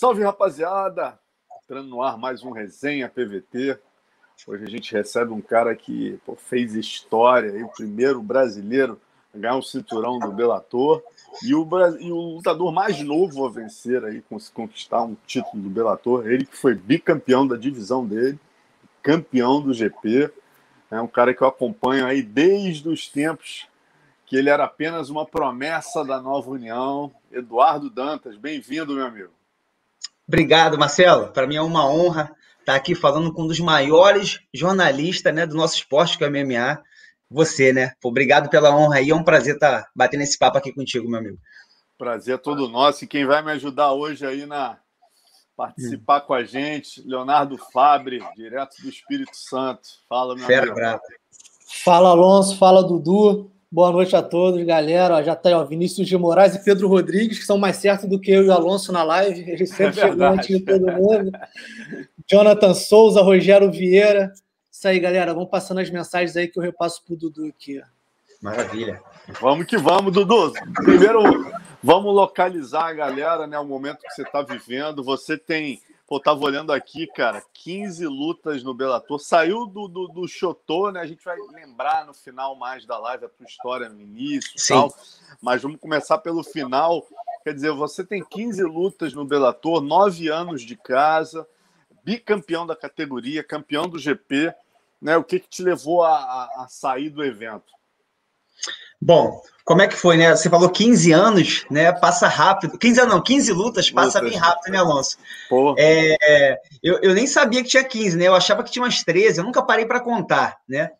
Salve, rapaziada! Entrando no ar mais um Resenha PVT. Hoje a gente recebe um cara que pô, fez história, aí, o primeiro brasileiro a ganhar um cinturão do Bellator e o, e o lutador mais novo a vencer aí, conquistar um título do Bellator. Ele que foi bicampeão da divisão dele, campeão do GP. É um cara que eu acompanho aí desde os tempos que ele era apenas uma promessa da nova União. Eduardo Dantas, bem-vindo, meu amigo. Obrigado, Marcelo. Para mim é uma honra estar aqui falando com um dos maiores jornalistas né, do nosso esporte, que é o MMA. Você, né? Obrigado pela honra aí. É um prazer estar batendo esse papo aqui contigo, meu amigo. Prazer é todo nosso. E quem vai me ajudar hoje aí na participar hum. com a gente, Leonardo Fabre, direto do Espírito Santo. Fala, meu Fera amigo. Brava. Fala, Alonso. Fala, Dudu. Boa noite a todos, galera. Ó, já tá ó, Vinícius de Moraes e Pedro Rodrigues, que são mais certos do que eu e o Alonso na live. Eles sempre é chegam antes de todo mundo. Jonathan Souza, Rogério Vieira. Isso aí, galera. Vamos passando as mensagens aí que eu repasso pro Dudu aqui. Maravilha. Vamos que vamos, Dudu. Primeiro, vamos localizar a galera, né? O momento que você está vivendo. Você tem Pô, tava olhando aqui, cara, 15 lutas no Bellator. Saiu do, do, do Chotô, né? A gente vai lembrar no final mais da live a tua história no início e tal. Mas vamos começar pelo final. Quer dizer, você tem 15 lutas no Bellator, 9 anos de casa, bicampeão da categoria, campeão do GP. Né? O que, que te levou a, a, a sair do evento? Bom, como é que foi, né? Você falou 15 anos, né? Passa rápido. 15 anos não, 15 lutas, passa lutas. bem rápido, né, Alonso? É, eu, eu nem sabia que tinha 15, né? Eu achava que tinha umas 13, eu nunca parei para contar, né?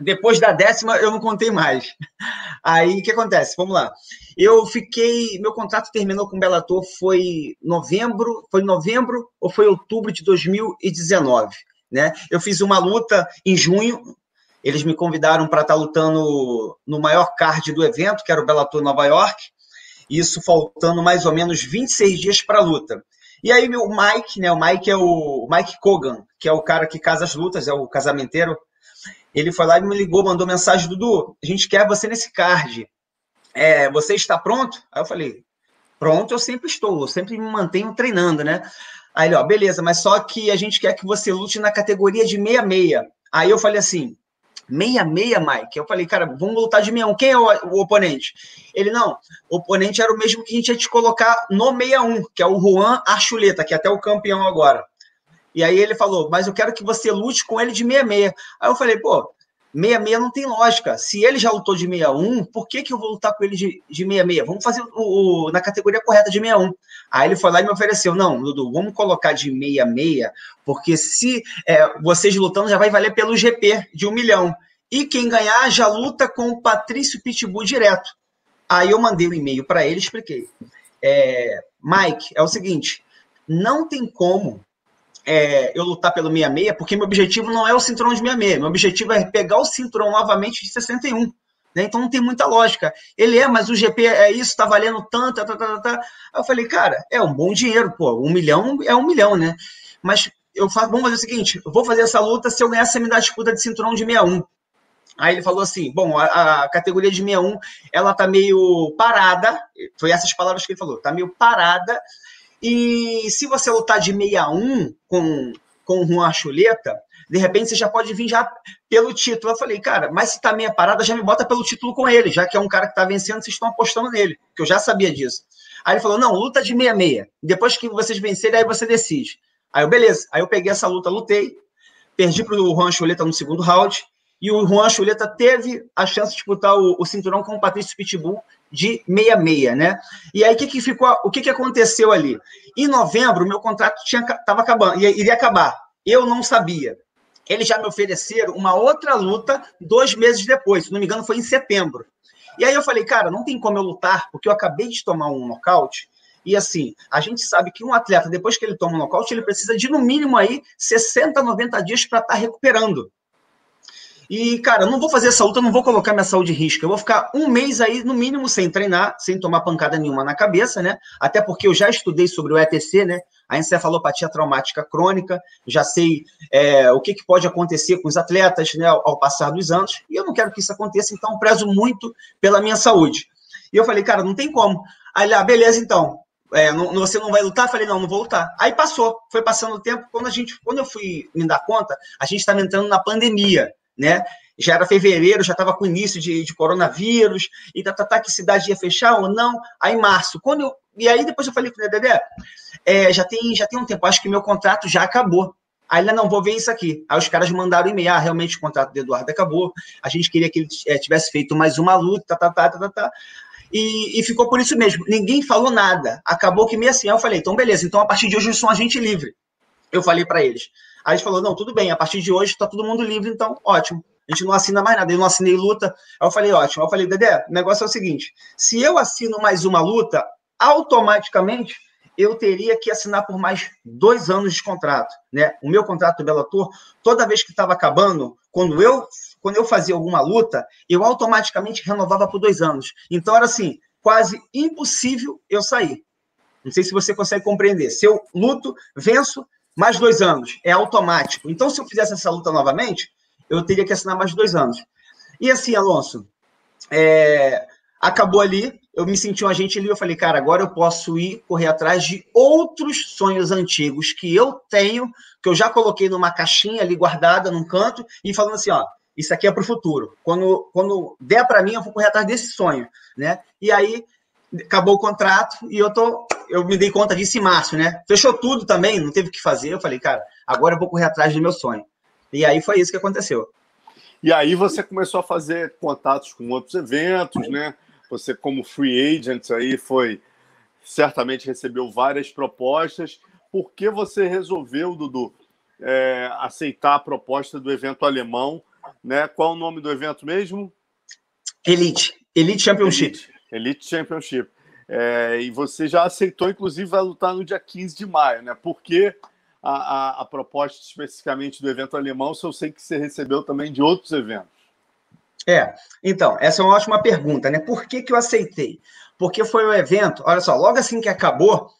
Depois da décima, eu não contei mais. Aí, o que acontece? Vamos lá. Eu fiquei. Meu contrato terminou com o Bellator foi novembro. Foi novembro ou foi outubro de 2019? Né? Eu fiz uma luta em junho, eles me convidaram para estar tá lutando no maior card do evento, que era o Bellator Nova York. Isso faltando mais ou menos 26 dias para a luta. E aí o Mike, né? O Mike é o Mike Kogan, que é o cara que casa as lutas, é o casamenteiro. Ele foi lá e me ligou, mandou mensagem, Dudu, a gente quer você nesse card. É, você está pronto? Aí eu falei, pronto, eu sempre estou, eu sempre me mantenho treinando, né? Aí ele, ó, beleza, mas só que a gente quer que você lute na categoria de meia-meia. Aí eu falei assim, 66, Mike. Eu falei, cara, vamos lutar de 61. Quem é o, o, oponente? Ele, não, o oponente era o mesmo que a gente ia te colocar no 61, que é o Juan Archuleta, que é até o campeão agora. E aí ele falou, mas eu quero que você lute com ele de 66. Aí eu falei, pô, 66 não tem lógica. Se ele já lutou de 61, por que, que eu vou lutar com ele de, de 66? Vamos fazer o, o, na categoria correta de 61. Aí ele foi lá e me ofereceu: não, Dudu, vamos colocar de 66, porque se é, vocês lutando já vai valer pelo GP de um milhão. E quem ganhar já luta com o Patrício Pitbull direto. Aí eu mandei um e-mail para ele expliquei. É, Mike, é o seguinte: não tem como é, eu lutar pelo 66, porque meu objetivo não é o cinturão de 66, meu objetivo é pegar o cinturão novamente de 61. Né? Então não tem muita lógica. Ele é, mas o GP é isso, tá valendo tanto, tá, tá, tá, tá. Aí eu falei, cara, é um bom dinheiro, pô, um milhão é um milhão, né? Mas eu falo, vamos fazer o seguinte, eu vou fazer essa luta, se eu ganhar, você me dá a disputa de cinturão de 61. Aí ele falou assim: bom, a, a, categoria de 61 ela tá meio parada. Foi essas palavras que ele falou: tá meio parada e se você lutar de 61 com, com o Juan Chuleta, de repente você já pode vir já pelo título. Eu falei, cara, mas se tá meia parada, já me bota pelo título com ele, já que é um cara que tá vencendo, vocês estão apostando nele, que eu já sabia disso. Aí ele falou, não, luta de meia-meia. Depois que vocês vencerem, aí você decide. Aí eu, beleza. Aí eu peguei essa luta, lutei, perdi pro Juan Chuleta no segundo round, e o Juan Chuleta teve a chance de disputar o, o cinturão com o Patrício Pitbull de 66, né? E aí que, que ficou, o que, que aconteceu ali? Em novembro, meu contrato estava acabando, iria acabar. Eu não sabia. Eles já me ofereceram uma outra luta dois meses depois, se não me engano, foi em setembro. E aí eu falei, cara, não tem como eu lutar, porque eu acabei de tomar um nocaute. E assim, a gente sabe que um atleta, depois que ele toma um nocaute, ele precisa de no mínimo aí 60, 90 dias para estar tá recuperando. E, cara, eu não vou fazer essa luta, não vou colocar minha saúde em risco. Eu vou ficar um mês aí, no mínimo, sem treinar, sem tomar pancada nenhuma na cabeça, né? Até porque eu já estudei sobre o ETC, né? A encefalopatia traumática crônica, já sei é, o que, que, pode acontecer com os atletas, né, ao, passar dos anos, e eu não quero que isso aconteça, então prezo muito pela minha saúde. E eu falei, cara, não tem como. Aí, ah, beleza, então, é, não, você não vai lutar? Falei, não, não vou lutar. Aí passou, foi passando o tempo. Quando a gente, quando eu fui me dar conta, a gente estava entrando na pandemia, né? Já era fevereiro, já estava com início de, de coronavírus, e tá, tá, tá, que cidade ia fechar ou não. Aí, março, quando eu. E aí depois eu falei com o Dedé, é, já, tem, já tem um tempo, acho que meu contrato já acabou. Aí ele, não, vou ver isso aqui. Aí os caras mandaram e-mail, ah, realmente o contrato do Eduardo acabou, a gente queria que ele é, tivesse feito mais uma luta, tá, tá, tá, tá, tá, tá. E, e, ficou por isso mesmo. Ninguém falou nada. Acabou que meio assim. Aí eu falei, então beleza, então a partir de hoje eu sou um agente livre. Eu falei para eles. Aí eles falou, não, tudo bem, a partir de hoje tá todo mundo livre, então ótimo. A gente não assina mais nada. Eu não assinei luta. Aí eu falei, ótimo. Aí eu falei, Dedé, o negócio é o seguinte: se eu assino mais uma luta, automaticamente eu teria que assinar por mais dois anos de contrato. Né? O meu contrato do Bellator, toda vez que estava acabando, quando eu quando eu fazia alguma luta, eu automaticamente renovava por dois anos. Então era assim, quase impossível eu sair. Não sei se você consegue compreender. Se eu luto, venço, mais dois anos. É automático. Então, se eu fizesse essa luta novamente, eu teria que assinar mais dois anos. E assim, Alonso, é, acabou ali, eu me senti um agente ali, eu falei, cara, agora eu posso ir correr atrás de outros sonhos antigos que eu tenho, que eu já coloquei numa caixinha ali guardada num canto, e falando assim, ó, isso aqui é para o futuro. Quando, quando der para mim, eu vou correr atrás desse sonho, né? E aí acabou o contrato e eu tô, eu me dei conta disso em março, né? Fechou tudo também, não teve o que fazer. Eu falei, cara, agora eu vou correr atrás do meu sonho. E aí foi isso que aconteceu. E aí você começou a fazer contatos com outros eventos, né? Você como free agent aí foi certamente recebeu várias propostas. Por que você resolveu, Dudu, é, aceitar a proposta do evento alemão né? Qual o nome do evento mesmo? Elite. Elite Championship. Elite, Elite Championship. É, e você já aceitou, inclusive, vai lutar no dia 15 de maio, né? Por que a, a, a, proposta especificamente do evento alemão, se eu sei que você recebeu também de outros eventos? É, então, essa é uma ótima pergunta, né? Por que, que eu aceitei? Porque foi o um evento, olha só, logo assim que acabou,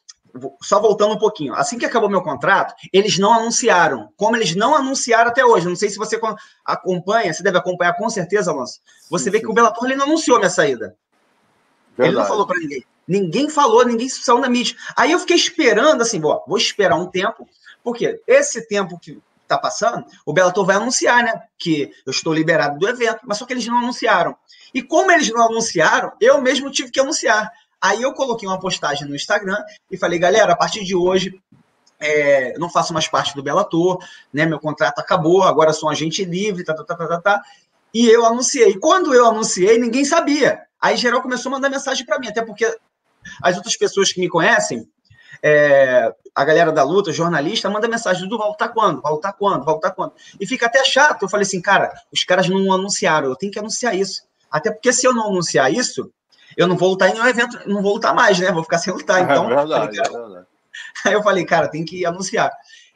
só voltando um pouquinho, assim que acabou meu contrato, eles não anunciaram, como eles não anunciaram até hoje. Não sei se você acompanha, você deve acompanhar com certeza, Alonso. Você sim, vê sim. que o Bellator ele não anunciou minha saída. Verdade. Ele não falou para ninguém. Ninguém falou, ninguém saiu na mídia. Aí eu fiquei esperando, assim, vou esperar um tempo, porque esse tempo que está passando, o Bellator vai anunciar, né? Que eu estou liberado do evento, mas só que eles não anunciaram. E como eles não anunciaram, eu mesmo tive que anunciar. Aí eu coloquei uma postagem no Instagram e falei, galera, a partir de hoje é, não faço mais parte do Bellator, né? Meu contrato acabou, agora sou um agente livre, tá, tá, tá, tá, tá, tá. E eu anunciei. Quando eu anunciei, ninguém sabia. Aí geral começou a mandar mensagem para mim, até porque as outras pessoas que me conhecem, é, a galera da luta, jornalista, manda mensagem do voltar quando? Voltar quando? Voltar quando? E fica até chato. Eu falei assim, cara, os caras não anunciaram, eu tenho que anunciar isso. Até porque se eu não anunciar isso, eu não vou lutar em nenhum evento, não vou lutar mais, né? Vou ficar sem lutar. É então, é verdade, falei, é verdade. Aí eu falei, cara, tem que anunciar.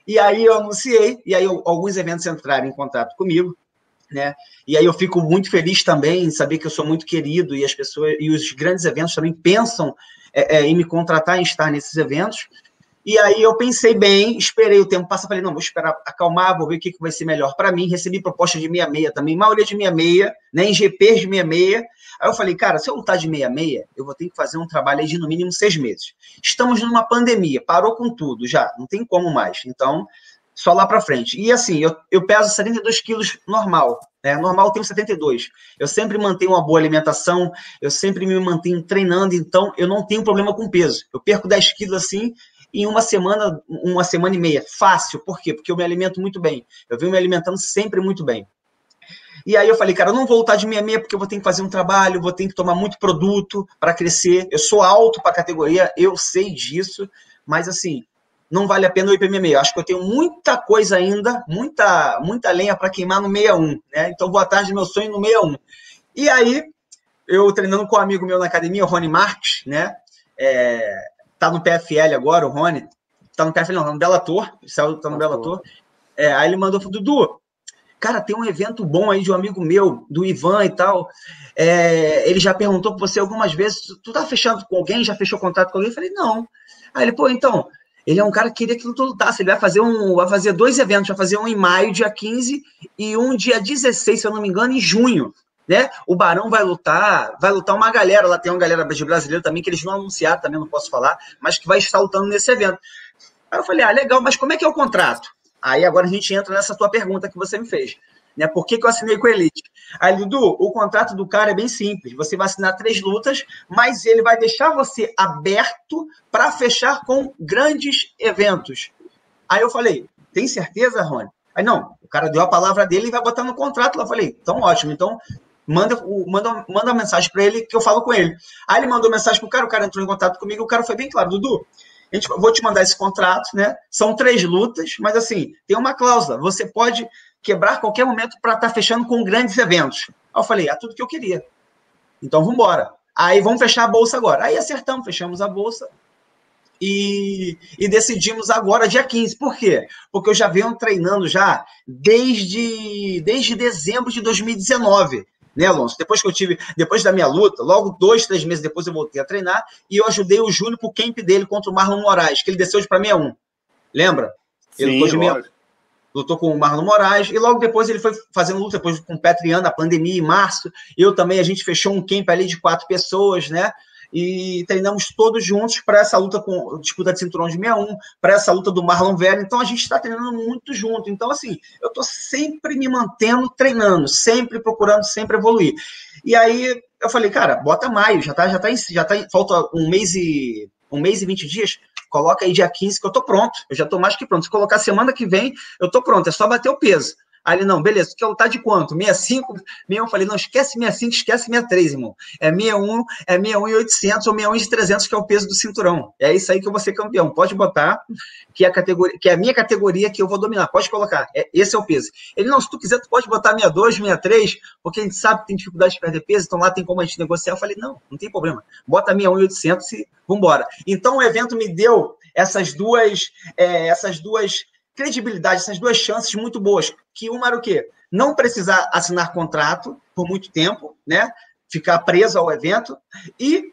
E aí eu anunciei, e aí eu, alguns eventos entraram em contato comigo, né? E aí eu fico muito feliz também em saber que eu sou muito querido e as pessoas e os grandes eventos também pensam é, é, em me contratar, em estar nesses eventos. E aí eu pensei bem, esperei o tempo passar, falei, não, vou esperar acalmar, vou ver o que, que vai ser melhor para mim. Recebi proposta de meia-meia também, maioria de meia-meia, né, em GPs de meia-meia. Aí eu falei, cara, se eu lutar de meia-meia, eu vou ter que fazer um trabalho de no mínimo seis meses. Estamos numa pandemia, parou com tudo já, não tem como mais. Então, só lá para frente. E assim, eu, eu peso 72 quilos normal, né? Normal eu tenho 72. Eu sempre mantenho uma boa alimentação, eu sempre me mantenho treinando, então eu não tenho problema com peso. Eu perco 10 quilos assim em uma semana, uma semana e meia. Fácil, por quê? Porque eu me alimento muito bem. Eu venho me alimentando sempre muito bem. E aí eu falei, cara, eu não vou voltar de meia meia porque eu vou ter que fazer um trabalho, vou ter que tomar muito produto para crescer. Eu sou alto para a categoria, eu sei disso, mas assim, não vale a pena meia meia. Eu acho que eu tenho muita coisa ainda, muita muita lenha para queimar no 61, né? Então vou atrás do meu sonho no 61. E aí, eu treinando com um amigo meu na academia, o Rony Marques, né? É, tá no PFL agora, o Rony, tá no PFL, não, tá no Bellator, saiu, tá no Bellator. É, aí ele mandou, Dudu, cara, tem um evento bom aí de um amigo meu, do Ivan e tal, é, ele já perguntou para você algumas vezes, tu tá fechando com alguém, já fechou contato com alguém? Eu falei, não. Aí ele, pô, então, ele é um cara que queria que lutasse, ele vai fazer um, vai fazer dois eventos, vai fazer um em maio, dia 15, e um dia 16, se eu não me engano, em junho. né? O Barão vai lutar, vai lutar uma galera, lá tem uma galera de brasileiro também, que eles vão anunciar também, não posso falar, mas que vai estar lutando nesse evento. Aí eu falei, ah, legal, mas como é que é o contrato? Aí agora a gente entra nessa tua pergunta que você me fez. Né? Por que, que eu assinei com a Elite? Aí, Dudu, o contrato do cara é bem simples. Você vai assinar três lutas, mas ele vai deixar você aberto para fechar com grandes eventos. Aí eu falei, tem certeza, Rony? Aí, não, o cara deu a palavra dele e vai botar no contrato. Eu falei, então ótimo, então manda, manda, manda uma mensagem para ele que eu falo com ele. Aí ele mandou mensagem pro cara, o cara entrou em contato comigo, o cara foi bem claro, Dudu, a gente, vou te mandar esse contrato, né? São três lutas, mas assim, tem uma cláusula, você pode quebrar qualquer momento para estar tá fechando com grandes eventos. Aí eu falei, é tudo que eu queria. Então vamos embora. Aí vamos fechar a bolsa agora. Aí acertamos, fechamos a bolsa e, e, decidimos agora, dia 15. Por quê? Porque eu já venho treinando já desde, desde dezembro de 2019 né, Alonso? Depois que eu tive, depois da minha luta, logo dois, três meses depois eu voltei a treinar e eu ajudei o Júnior pro camp dele contra o Marlon Moraes, que ele desceu de para 61. Lembra? Ele Sim, de meia, lutou com o Marlon Moraes e logo depois ele foi fazendo luta depois com o Petriano, a pandemia em março. Eu também, a gente fechou um camp ali de quatro pessoas, né? e treinamos todos juntos para essa luta com disputa de cinturão de 61, para essa luta do Marlon Velho. Então a gente está treinando muito junto. Então, assim, eu estou sempre me mantendo treinando, sempre procurando sempre evoluir. E aí eu falei, cara, bota maio, já tá, já tá, já tá, falta um mês e um mês e 20 dias, coloca aí dia 15 que eu tô pronto. Eu já tô mais que pronto. Se colocar semana que vem, eu tô pronto, é só bater o peso. Aí ele, não, beleza, tu quer lutar de quanto? 65? 61? Eu falei, não, esquece 65, esquece 63, irmão. É 61, é 61 e 800 ou 61 e 300, que é o peso do cinturão. É isso aí que eu vou ser campeão. Pode botar, que é a, categoria, que é a minha categoria que eu vou dominar. Pode colocar. É, esse é o peso. Ele, não, se tu quiser, tu pode botar 62, 63, porque a gente sabe que tem dificuldade de perder peso, então lá tem como a gente negociar. Eu falei, não, não tem problema. Bota 61 e 800 e vambora. Então o evento me deu essas duas, é, essas duas credibilidade, essas duas chances muito boas. Que uma era o quê? Não precisar assinar contrato por muito tempo, né? Ficar preso ao evento. E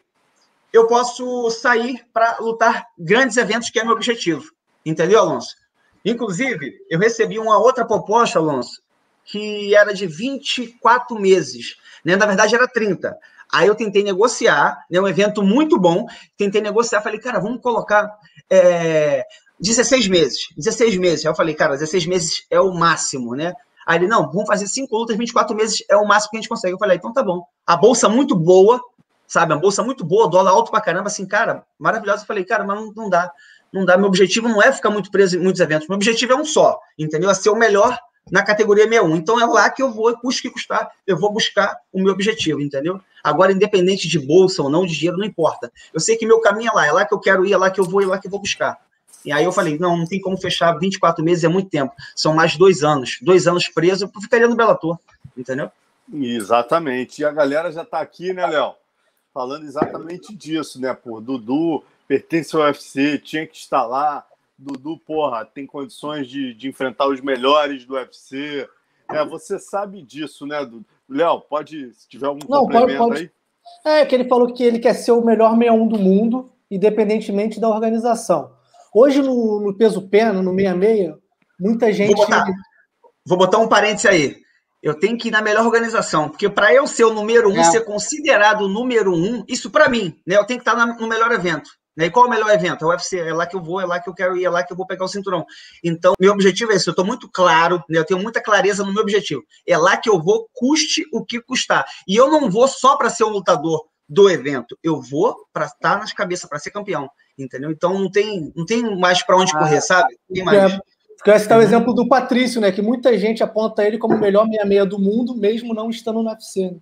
eu posso sair para lutar grandes eventos, que é meu objetivo. Entendeu, Alonso? Inclusive, eu recebi uma outra proposta, Alonso, que era de 24 meses. Né? Na verdade, era 30. Aí eu tentei negociar, né? um evento muito bom. Tentei negociar, falei, cara, vamos colocar é, 16 meses. 16 meses. Aí eu falei, cara, 16 meses é o máximo, né? Aí ele, não, vamos fazer 5 lutas, 24 meses é o máximo que a gente consegue. Eu falei, então tá bom. A bolsa muito boa, sabe? A bolsa muito boa, dólar alto pra caramba, assim, cara, maravilhoso. Eu falei, cara, mas não, não dá. Não dá. Meu objetivo não é ficar muito preso em muitos eventos. Meu objetivo é um só, entendeu? É ser o melhor na categoria 61. Então é lá que eu vou, custe que custar, eu vou buscar o meu objetivo, entendeu? Agora, independente de bolsa ou não, de dinheiro, não importa. Eu sei que meu caminho é lá, é lá que eu quero ir, é lá que eu vou, é lá que eu vou buscar. E aí eu falei, não, não tem como fechar 24 meses, é muito tempo. São mais dois anos. Dois anos preso, eu ficaria no Bellator, entendeu? Exatamente. E a galera já está aqui, né, Léo? Falando exatamente disso, né? Por Dudu pertence ao UFC, tinha que estar lá. Dudu, porra, tem condições de, de enfrentar os melhores do UFC. É, você sabe disso, né, Dudu? Léo, pode, se tiver algum Não, complemento pode, pode. aí. É, que ele falou que ele quer ser o melhor 61 do mundo, independentemente da organização. Hoje, no, no peso pena, no 66, muita gente. Vou botar, vou botar um parênteses aí. Eu tenho que ir na melhor organização, porque para eu ser o número um, é. ser considerado o número um, isso para mim, né? Eu tenho que estar no melhor evento. Né? E qual é o melhor evento? É o UFC, é lá que eu vou, é lá que eu quero ir, é lá que eu vou pegar o cinturão. Então, meu objetivo é esse, eu estou muito claro, né? eu tenho muita clareza no meu objetivo. É lá que eu vou, custe o que custar. E eu não vou só para ser um lutador do evento, eu vou para estar nas cabeças, para ser campeão entendeu? Então não tem, não tem mais para onde correr, ah, sabe? Tem mais. É, quero citar o uhum. exemplo do Patrício, né? Que muita gente aponta ele como o melhor 66 do mundo, mesmo não estando no UFC. Né?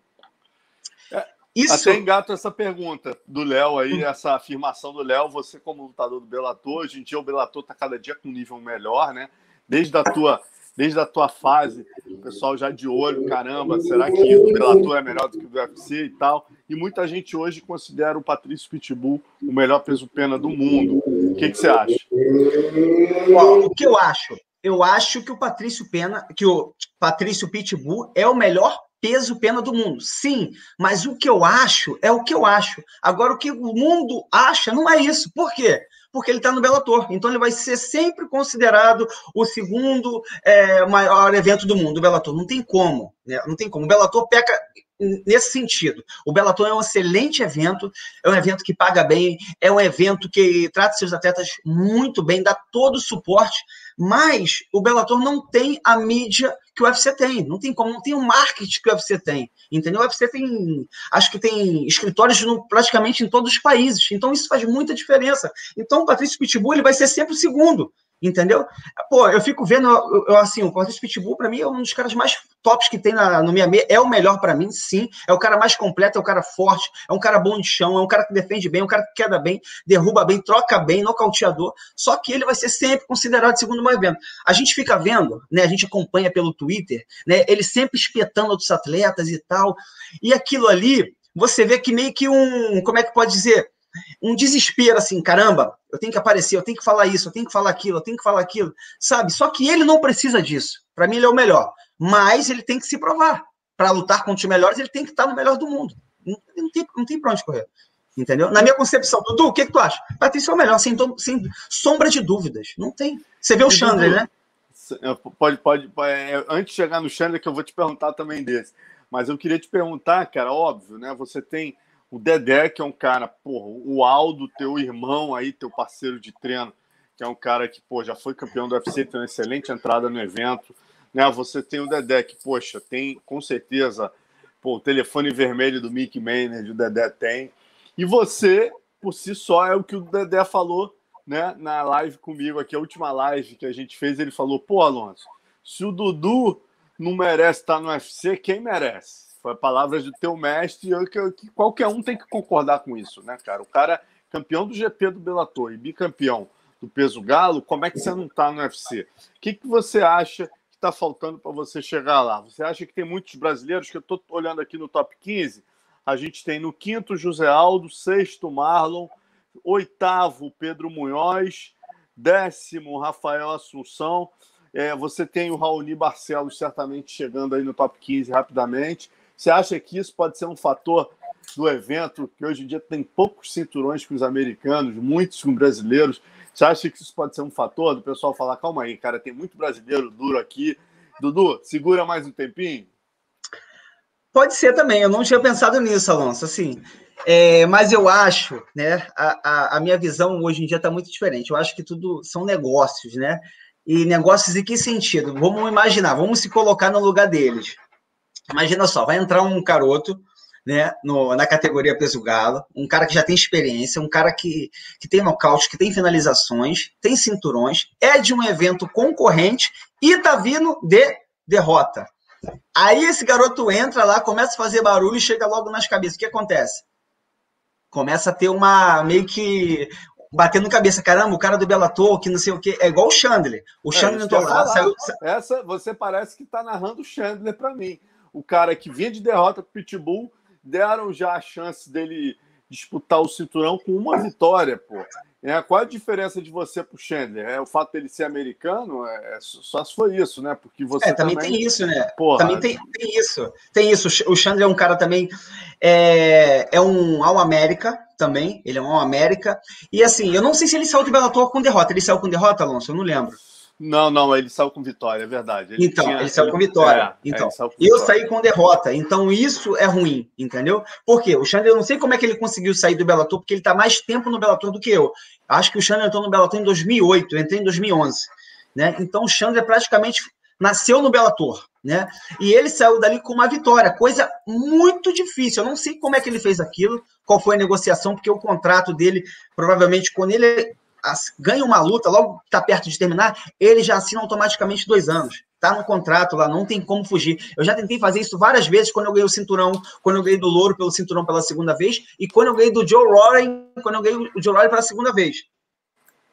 É, Isso... Até engato essa pergunta do Léo aí, essa afirmação do Léo, você como lutador do Bellator, hoje em dia o Bellator está cada dia com um nível melhor, né? Desde a tua desde a tua fase, o pessoal já de olho, caramba, será que o Bellator é melhor do que o UFC e tal? E muita gente hoje considera o Patrício Pitbull o melhor peso-pena do mundo. O que, que você acha? o que eu acho? Eu acho que o Patrício Pena, que o Patrício Pitbull é o melhor peso pena do mundo. Sim, mas o que eu acho é o que eu acho. Agora, o que o mundo acha não é isso. Por quê? porque ele está no Bellator. Então ele vai ser sempre considerado o segundo é, maior evento do mundo, o Bellator. Não tem como, né? Não tem como. O Bellator peca, nesse sentido. O Bellator é um excelente evento, é um evento que paga bem, é um evento que trata seus atletas muito bem, dá todo o suporte, mas o Bellator não tem a mídia que o UFC tem, não tem como, não tem o marketing que o UFC tem, entendeu? O UFC tem, acho que tem escritórios no, praticamente em todos os países, então isso faz muita diferença. Então o Patrício Pitbull ele vai ser sempre o segundo, entendeu? Pô, eu fico vendo, eu, assim, o Patrício Pitbull, para mim, é um dos caras mais tops que tem na, no minha meia. É o melhor para mim, sim. É o cara mais completo, é o cara forte, é um cara bom de chão, é um cara que defende bem, é um cara que queda bem, derruba bem, troca bem, nocauteador. Só que ele vai ser sempre considerado segundo mais evento. A gente fica vendo, né? A gente acompanha pelo Twitter, né? Ele sempre espetando outros atletas e tal. E aquilo ali, você vê que meio que um, como é que pode dizer? Um desespero assim, caramba, eu tenho que aparecer, eu tenho que falar isso, eu tenho que falar aquilo, eu tenho que falar aquilo, sabe? Só que ele não precisa disso. Para mim ele é o melhor, mas ele tem que se provar. Para lutar contra os melhores, ele tem que estar no melhor do mundo. Não, não tem, não tem para onde correr. Entendeu? Na minha concepção, Dudu, o que, que tu acha? Patrícia é o melhor, sem, sem sombra de dúvidas. Não tem. Você vê o Chandler, né? Pode, pode, pode é, antes de chegar no Chandler, que eu vou te perguntar também desse. Mas eu queria te perguntar, cara, óbvio, né? Você tem o Dedé, que é um cara, porra, o Aldo, teu irmão aí, teu parceiro de treino, que é um cara que, pô, já foi campeão do UFC, tem uma excelente entrada no evento. Né? Você tem o Dedé, que, poxa, tem com certeza pô, o telefone vermelho do Mickey Maynard, o Dedé tem. E você, por si só, é o que o Dedé falou né, na live comigo aqui, a última live que a gente fez, ele falou, pô, Alonso, se o Dudu não merece estar no UFC, quem merece? Foi palavras do teu mestre, que, que qualquer um tem que concordar com isso, né, cara? O cara campeão do GP do Bellator e bicampeão do peso galo, como é que você não está no UFC? O que, que você acha que está faltando para você chegar lá? Você acha que tem muitos brasileiros, que eu estou olhando aqui no top 15, a gente tem no quinto José Aldo, sexto Marlon, oitavo Pedro Munhoz, décimo Rafael Assunção, é, você tem o Raoni Barcelos certamente chegando aí no top 15 rapidamente, você acha que isso pode ser um fator do evento, que hoje em dia tem poucos cinturões com os americanos, muitos com brasileiros? Você acha que isso pode ser um fator do pessoal falar, calma aí, cara, tem muito brasileiro duro aqui. Dudu, segura mais um tempinho? Pode ser também, eu não tinha pensado nisso, Alonso, assim, é, mas eu acho, né, a, a, a minha visão hoje em dia está muito diferente, eu acho que tudo são negócios, né, e negócios em que sentido? Vamos imaginar, vamos se colocar no lugar deles. Imagina só, vai entrar um garoto né, no, na categoria peso galo, um cara que já tem experiência, um cara que, que tem nocaute, que tem finalizações, tem cinturões, é de um evento concorrente e tá vindo de derrota. Aí esse garoto entra lá, começa a fazer barulho e chega logo nas cabeças. O que acontece? Começa a ter uma meio que batendo cabeça, caramba, o cara do Bellator, que não sei o quê, é igual o Chandler. O é, Chandler entrou lá, saiu... Essa você parece que tá narrando o Chandler para mim o cara que vinha de derrota para o Pitbull, deram já a chance dele disputar o cinturão com uma vitória, pô. É, qual a diferença de você pro Chandler? É o fato dele ser americano? É, só se foi isso, né? Porque você é, também, também, tem isso, né? Porra. Também tem, tem, isso. Tem isso. O Chandler é um cara também é, é um All América também. Ele é um All América. E assim, eu não sei se ele saiu de Bellator com derrota. Ele saiu com derrota, Alonso? Eu não lembro. Não, não, ele saiu com vitória, é verdade. Ele então, tinha, ele saiu com vitória. É, então, é, com eu saí com derrota. Então, isso é ruim, entendeu? Por quê? O Xander, eu não sei como é que ele conseguiu sair do Bellator, porque ele está mais tempo no Bellator do que eu. Acho que o Xander entrou no Bellator em 2008, eu entrei em 2011. Né? Então, o Xander praticamente nasceu no Bellator. Né? E ele saiu dali com uma vitória, coisa muito difícil. Eu não sei como é que ele fez aquilo, qual foi a negociação, porque o contrato dele, provavelmente, quando ele ganha uma luta, logo está perto de terminar, ele já assina automaticamente dois anos. Tá no contrato lá, não tem como fugir. Eu já tentei fazer isso várias vezes quando eu ganhei o cinturão, quando eu ganhei do Louro pelo cinturão pela segunda vez, e quando eu ganhei do Joe Rory, quando eu ganhei o Joe Rory pela segunda vez.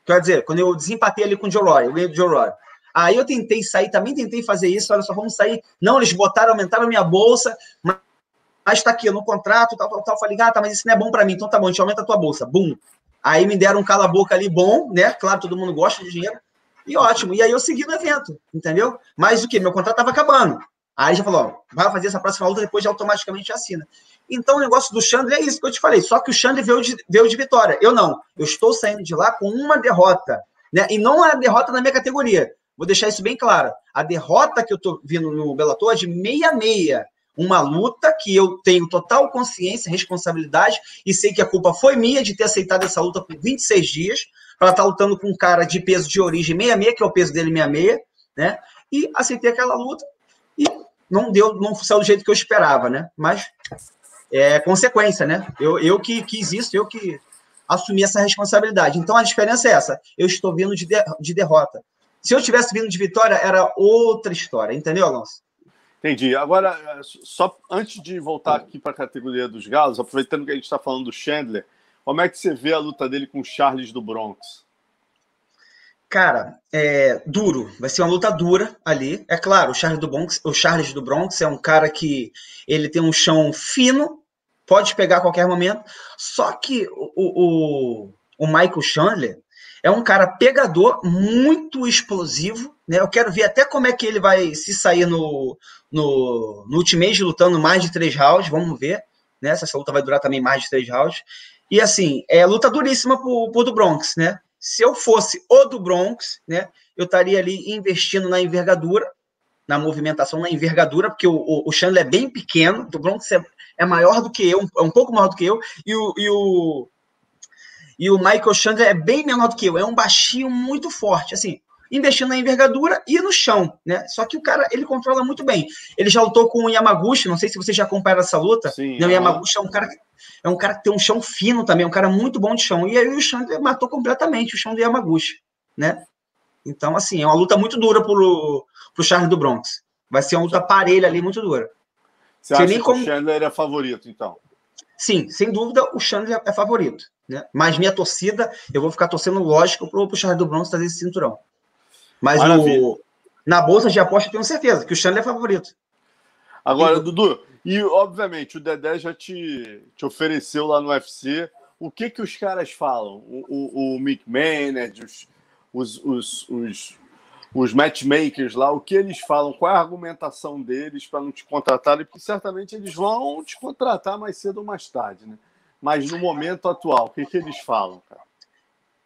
Quer dizer, quando eu desempatei ali com o Joe Rory, eu ganhei do Joe Rory. Aí eu tentei sair, também tentei fazer isso, olha só, vamos sair. Não, eles botaram, aumentaram a minha bolsa, mas tá aqui no contrato, tal, tal, tal. Falei, ah, tá, mas isso não é bom para mim, então tá bom, a gente aumenta a tua bolsa. Bum. Aí me deram um cala-boca ali bom, né? Claro, todo mundo gosta de dinheiro. E ótimo. E aí eu segui no evento, entendeu? Mas o que? Meu contrato estava acabando. Aí já falou, ó, vai fazer essa próxima luta, depois já automaticamente assina. Então o negócio do Xandre é isso que eu te falei. Só que o Xandre veio de, veio de vitória. Eu não. Eu estou saindo de lá com uma derrota. Né? E não a derrota na minha categoria. Vou deixar isso bem claro. A derrota que eu estou vindo no Bellator é de 66. Uma luta que eu tenho total consciência, responsabilidade e sei que a culpa foi minha de ter aceitado essa luta por 26 dias, para estar tá lutando com um cara de peso de origem 66, que é o peso dele 66, né? E aceitei aquela luta e não deu, não saiu do jeito que eu esperava, né? Mas é consequência, né? Eu, eu que quis isso, eu que assumi essa responsabilidade. Então a diferença é essa. Eu estou vindo de, de, de derrota. Se eu tivesse vindo de vitória, era outra história, entendeu, Alonso? Entendi. Agora, só antes de voltar aqui para a categoria dos galos, aproveitando que a gente está falando do Chandler, como é que você vê a luta dele com o Charles do Bronx? Cara, é duro. Vai ser uma luta dura ali. É claro, o Charles do Bronx, o Charles do Bronx é um cara que ele tem um chão fino, pode pegar a qualquer momento. Só que o, o, o Michael Chandler é um cara pegador, muito explosivo. Né? Eu quero ver até como é que ele vai se sair no, no, no Ultimate lutando mais de três rounds. Vamos ver. Né? Essa luta vai durar também mais de três rounds. E assim, é luta duríssima pro, do Bronx, né? Se eu fosse o do Bronx, né, eu estaria ali investindo na envergadura, na movimentação, na envergadura, porque o, o, o Chandler é bem pequeno, do Bronx é, é maior do que eu, é um pouco maior do que eu, e o, e o, e o Michael Chandler é bem menor do que eu, é um baixinho muito forte, assim, investindo na envergadura e no chão, né? Só que o cara, ele controla muito bem. Ele já lutou com o Yamaguchi, não sei se você já acompanha essa luta. Sim, né? O Yamaguchi é um cara é um cara que tem um chão fino também, um cara muito bom de chão. E aí o chão matou completamente o chão do Yamaguchi, né? Então, assim, é uma luta muito dura pro, pro Charles do Bronx. Vai ser uma luta parelha ali, muito dura. Você acha que como... o Chandler é favorito, então? Sim, sem dúvida, o Chandler é favorito. Né? Mas minha torcida, eu vou ficar torcendo, lógico, pro, pro Charles do Bronx trazer esse cinturão. Mas o, na bolsa de aposta eu tenho certeza que o Chandler é favorito. Agora, e, Dudu, e obviamente o Dedé já te, te ofereceu lá no UFC. O que que os caras falam? O, o, o Mick Maynard, os, os, os, os, os matchmakers lá, o que eles falam? Qual é a argumentação deles para não te contratarem? Porque certamente eles vão te contratar mais cedo ou mais tarde, né? Mas no momento atual, o que, que eles falam, cara?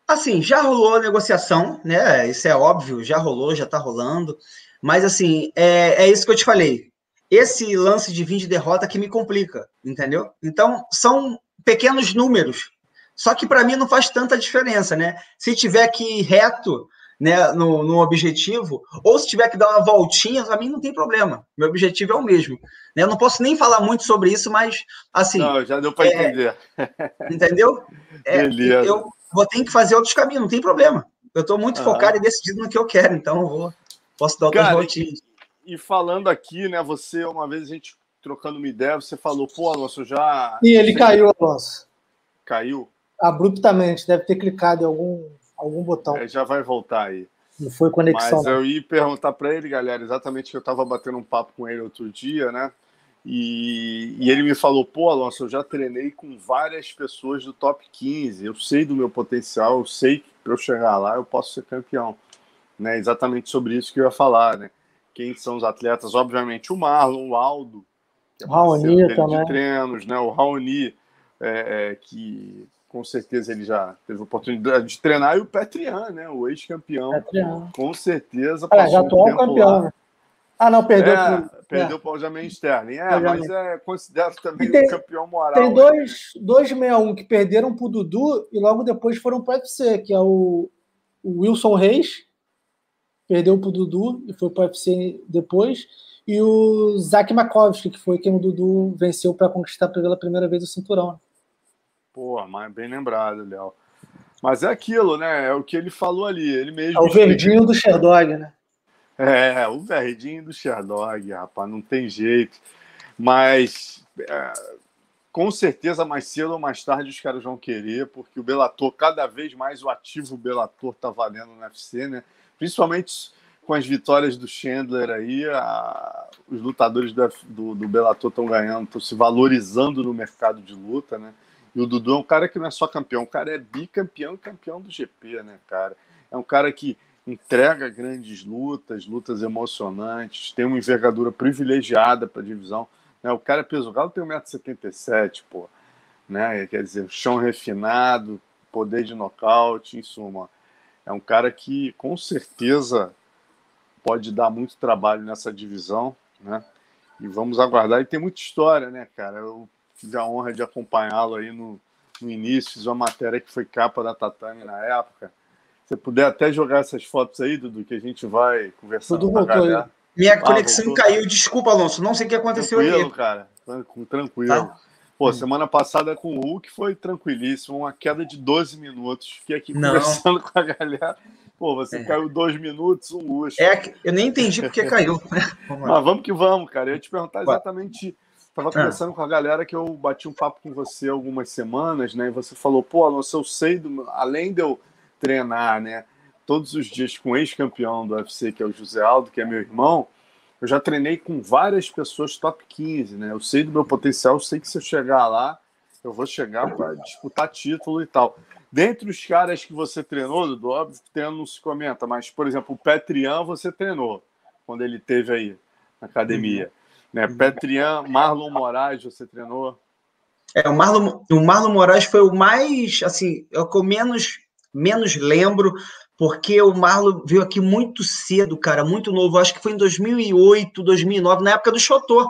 Assim, já rolou a negociação, né? Isso é óbvio, já rolou, já tá rolando. Mas, assim, é, é isso que eu te falei. Esse lance de 20 de derrota que me complica, entendeu? Então, são pequenos números. Só que para mim não faz tanta diferença, né? Se tiver que ir reto né, no, no objetivo, ou se tiver que dar uma voltinha, para mim não tem problema. Meu objetivo é o mesmo. Né? Eu não posso nem falar muito sobre isso, mas assim. Não, já deu para é, entender. Entendeu? É, Beleza. Eu, vou ter que fazer outros caminhos, não tem problema. Eu estou muito ah. focado e decidido no que eu quero, então eu vou, posso dar outras Cara, E, e, falando aqui, né, você, uma vez a gente trocando uma ideia, você falou, pô, Alonso, já. E ele caiu, Alonso. Caiu? Abruptamente, deve ter clicado em algum, algum botão. É, já vai voltar aí. Não foi conexão. Mas eu ia perguntar para ele, galera, exatamente que eu estava batendo um papo com ele outro dia, né? E, e, ele me falou: pô, Alonso, eu já treinei com várias pessoas do top 15, eu sei do meu potencial, eu sei que para eu chegar lá eu posso ser campeão. Né? Exatamente sobre isso que eu ia falar, né? Quem são os atletas? Obviamente o Marlon, o Aldo, que é Raoni também. de treinos, né? O Raoni, é, é, que com certeza ele já teve oportunidade de treinar, e o Petrian, né? O ex-campeão. Com certeza. Ah, já atual um campeão, né? Ah, não, perdeu. É, pro... Perdeu é. para o Aljamain Sterling. É, mas é, considero também tem, o campeão moral. Tem dois, né? dois 61 que perderam para o Dudu e logo depois foram para o UFC, que é o, o Wilson Reis, perdeu para o Dudu e foi para o UFC depois, e o Zach Makovsky, que foi quem o Dudu venceu para conquistar pela primeira vez o cinturão. Pô, mas bem lembrado, Léo. Mas é aquilo, né? É o que ele falou ali. Ele mesmo. É o verdinho do Sherdog, né? É, o verdinho do Sherdog, rapaz, não tem jeito. Mas é, com certeza mais cedo ou mais tarde os caras vão querer, porque o Bellator, cada vez mais o ativo Bellator tá valendo no UFC, né? Principalmente com as vitórias do Chandler aí, a, os lutadores do, do, do Bellator estão ganhando, estão se valorizando no mercado de luta, né? E o Dudu é um cara que não é só campeão, o cara é bicampeão e campeão do GP, né, cara? É um cara que entrega grandes lutas, lutas emocionantes, tem uma envergadura privilegiada para a divisão. Né? O cara é peso galo tem 1,77m, pô. Né? Quer dizer, chão refinado, poder de nocaute, em suma. É um cara que com certeza pode dar muito trabalho nessa divisão, né? E vamos aguardar. E tem muita história, né, cara? Eu tive a honra de acompanhá-lo aí no, no início, fiz uma matéria que foi capa da Tatame na época. Se puder até jogar essas fotos aí, Dudu, que a gente vai conversando Tudo com a galera. Minha ah, conexão voltou. caiu, desculpa, Alonso. Não sei o que aconteceu tranquilo, aqui. cara. Tranquilo. Tá? Pô, semana passada com o Hulk foi tranquilíssimo, uma queda de 12 minutos. Fiquei aqui Não. conversando com a galera. Pô, você é. caiu dois minutos, um luxo. É, eu nem entendi porque caiu. vamos Mas vamos que vamos, cara. Eu ia te perguntar exatamente. Estava ah. conversando com a galera que eu bati um papo com você algumas semanas, né? E você falou, pô, Alonso, eu sei, do... além de eu treinar, né? Todos os dias com o ex-campeão do UFC, que é o José Aldo, que é meu irmão, eu já treinei com várias pessoas top 15, né? Eu sei do meu potencial, eu sei que se eu chegar lá, eu vou chegar para disputar título e tal. Dentre os caras que você treinou, Dudu, óbvio que tem, não se comenta, mas, por exemplo, o Petrian você treinou quando ele teve aí na academia. Uhum. Né? Petrian, Marlon Moraes você treinou? É, o Marlon, o Marlon Moraes foi o mais, assim, é o que eu menos, menos lembro, porque o Marlon veio aqui muito cedo, cara, muito novo. Acho que foi em 2008, 2009, na época do Chotô,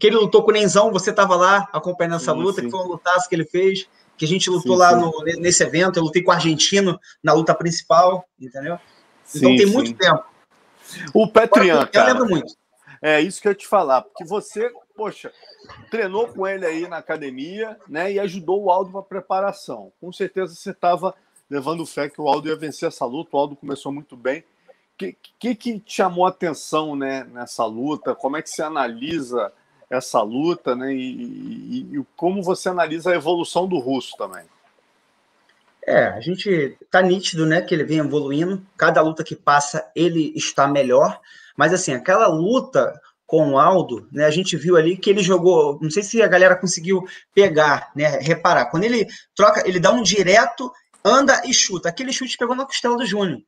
que ele lutou com o Nenzão. Você estava lá acompanhando essa sim, luta, sim. que foi um lutaço que ele fez que a gente lutou sim, lá no, nesse evento, eu lutei com o argentino na luta principal, entendeu? Então tem muito tempo. O Petrian, eu, cara. Eu lembro muito. É isso que eu ia te falar, porque você, poxa, treinou com ele aí na academia, né, e ajudou o Aldo para preparação. Com certeza você estava levando fé que o Aldo ia vencer essa luta. O Aldo começou muito bem. O que, que, que chamou a atenção, né, nessa luta? Como é que você analisa essa luta, né? E, e, e, como você analisa a evolução do russo também? É, a gente tá nítido, né, que ele vem evoluindo. Cada luta que passa, ele está melhor. Mas assim, aquela luta com o Aldo, né, a gente viu ali que ele jogou, não sei se a galera conseguiu pegar, né, reparar. Quando ele troca, ele dá um direto, anda e chuta. Aquele chute pegou na costela do Júnior.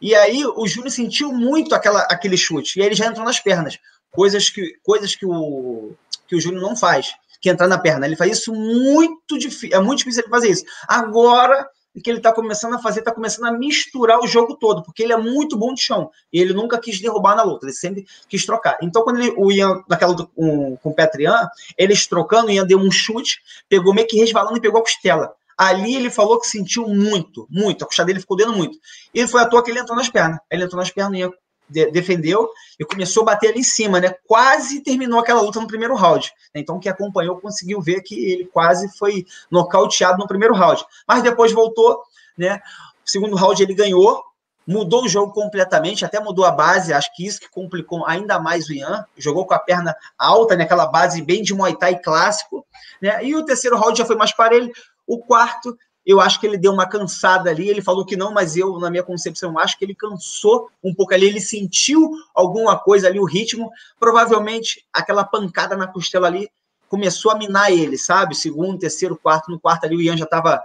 E aí o Júnior sentiu muito aquela, aquele chute, e aí ele já entrou nas pernas coisas que, coisas que o, que o Júnior não faz, que é entrar na perna. Ele faz isso muito difícil, é muito difícil ele fazer isso. Agora que ele está começando a fazer, está começando a misturar o jogo todo, porque ele é muito bom de chão. E ele nunca quis derrubar na luta, ele sempre quis trocar. Então, quando ele, o Ian, naquela luta com, com o Petrian, eles trocando, o Ian deu um chute, pegou meio que resvalando e pegou a costela. Ali ele falou que sentiu muito, muito. A costela dele ficou dando muito. E foi à toa que ele entrou nas pernas. Ele entrou nas pernas, Ian de, defendeu e começou a bater ali em cima, né? Quase terminou aquela luta no primeiro round. Então, quem acompanhou conseguiu ver que ele quase foi nocauteado no primeiro round. Mas depois voltou, né? Segundo round ele ganhou, mudou o jogo completamente, até mudou a base, acho que isso que complicou ainda mais o Ian, jogou com a perna alta, naquela né? base bem de Muay Thai clássico, né? E o terceiro round já foi mais para ele, o quarto eu acho que ele deu uma cansada ali. Ele falou que não, mas eu, na minha concepção, acho que ele cansou um pouco ali. Ele sentiu alguma coisa ali, o ritmo. Provavelmente aquela pancada na costela ali começou a minar ele, sabe? Segundo, terceiro, quarto. No quarto ali o Ian já estava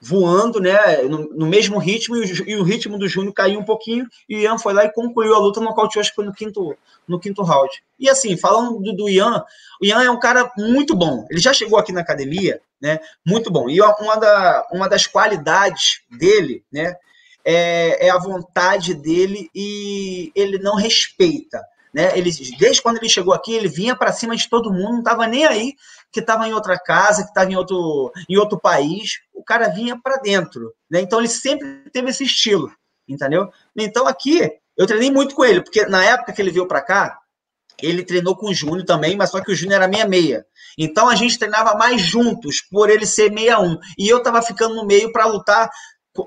voando, né, no, no mesmo ritmo, e o, e o, ritmo do Júnior caiu um pouquinho, e o Ian foi lá e concluiu a luta, nocauteou, acho que foi no quinto, no quinto round. E assim, falando do, do Ian, o Ian é um cara muito bom, ele já chegou aqui na academia, né, muito bom, e uma, da, uma das qualidades dele, né, é, é a vontade dele e ele não respeita, né? Ele, desde quando ele chegou aqui, ele vinha para cima de todo mundo, não estava nem aí que estava em outra casa, que estava em outro, em outro país. O cara vinha para dentro. Né? Então ele sempre teve esse estilo, entendeu? Então aqui eu treinei muito com ele, porque na época que ele veio para cá, ele treinou com o Júnior também, mas só que o Júnior era meia-meia. Então a gente treinava mais juntos, por ele ser meia-um. E eu estava ficando no meio para lutar,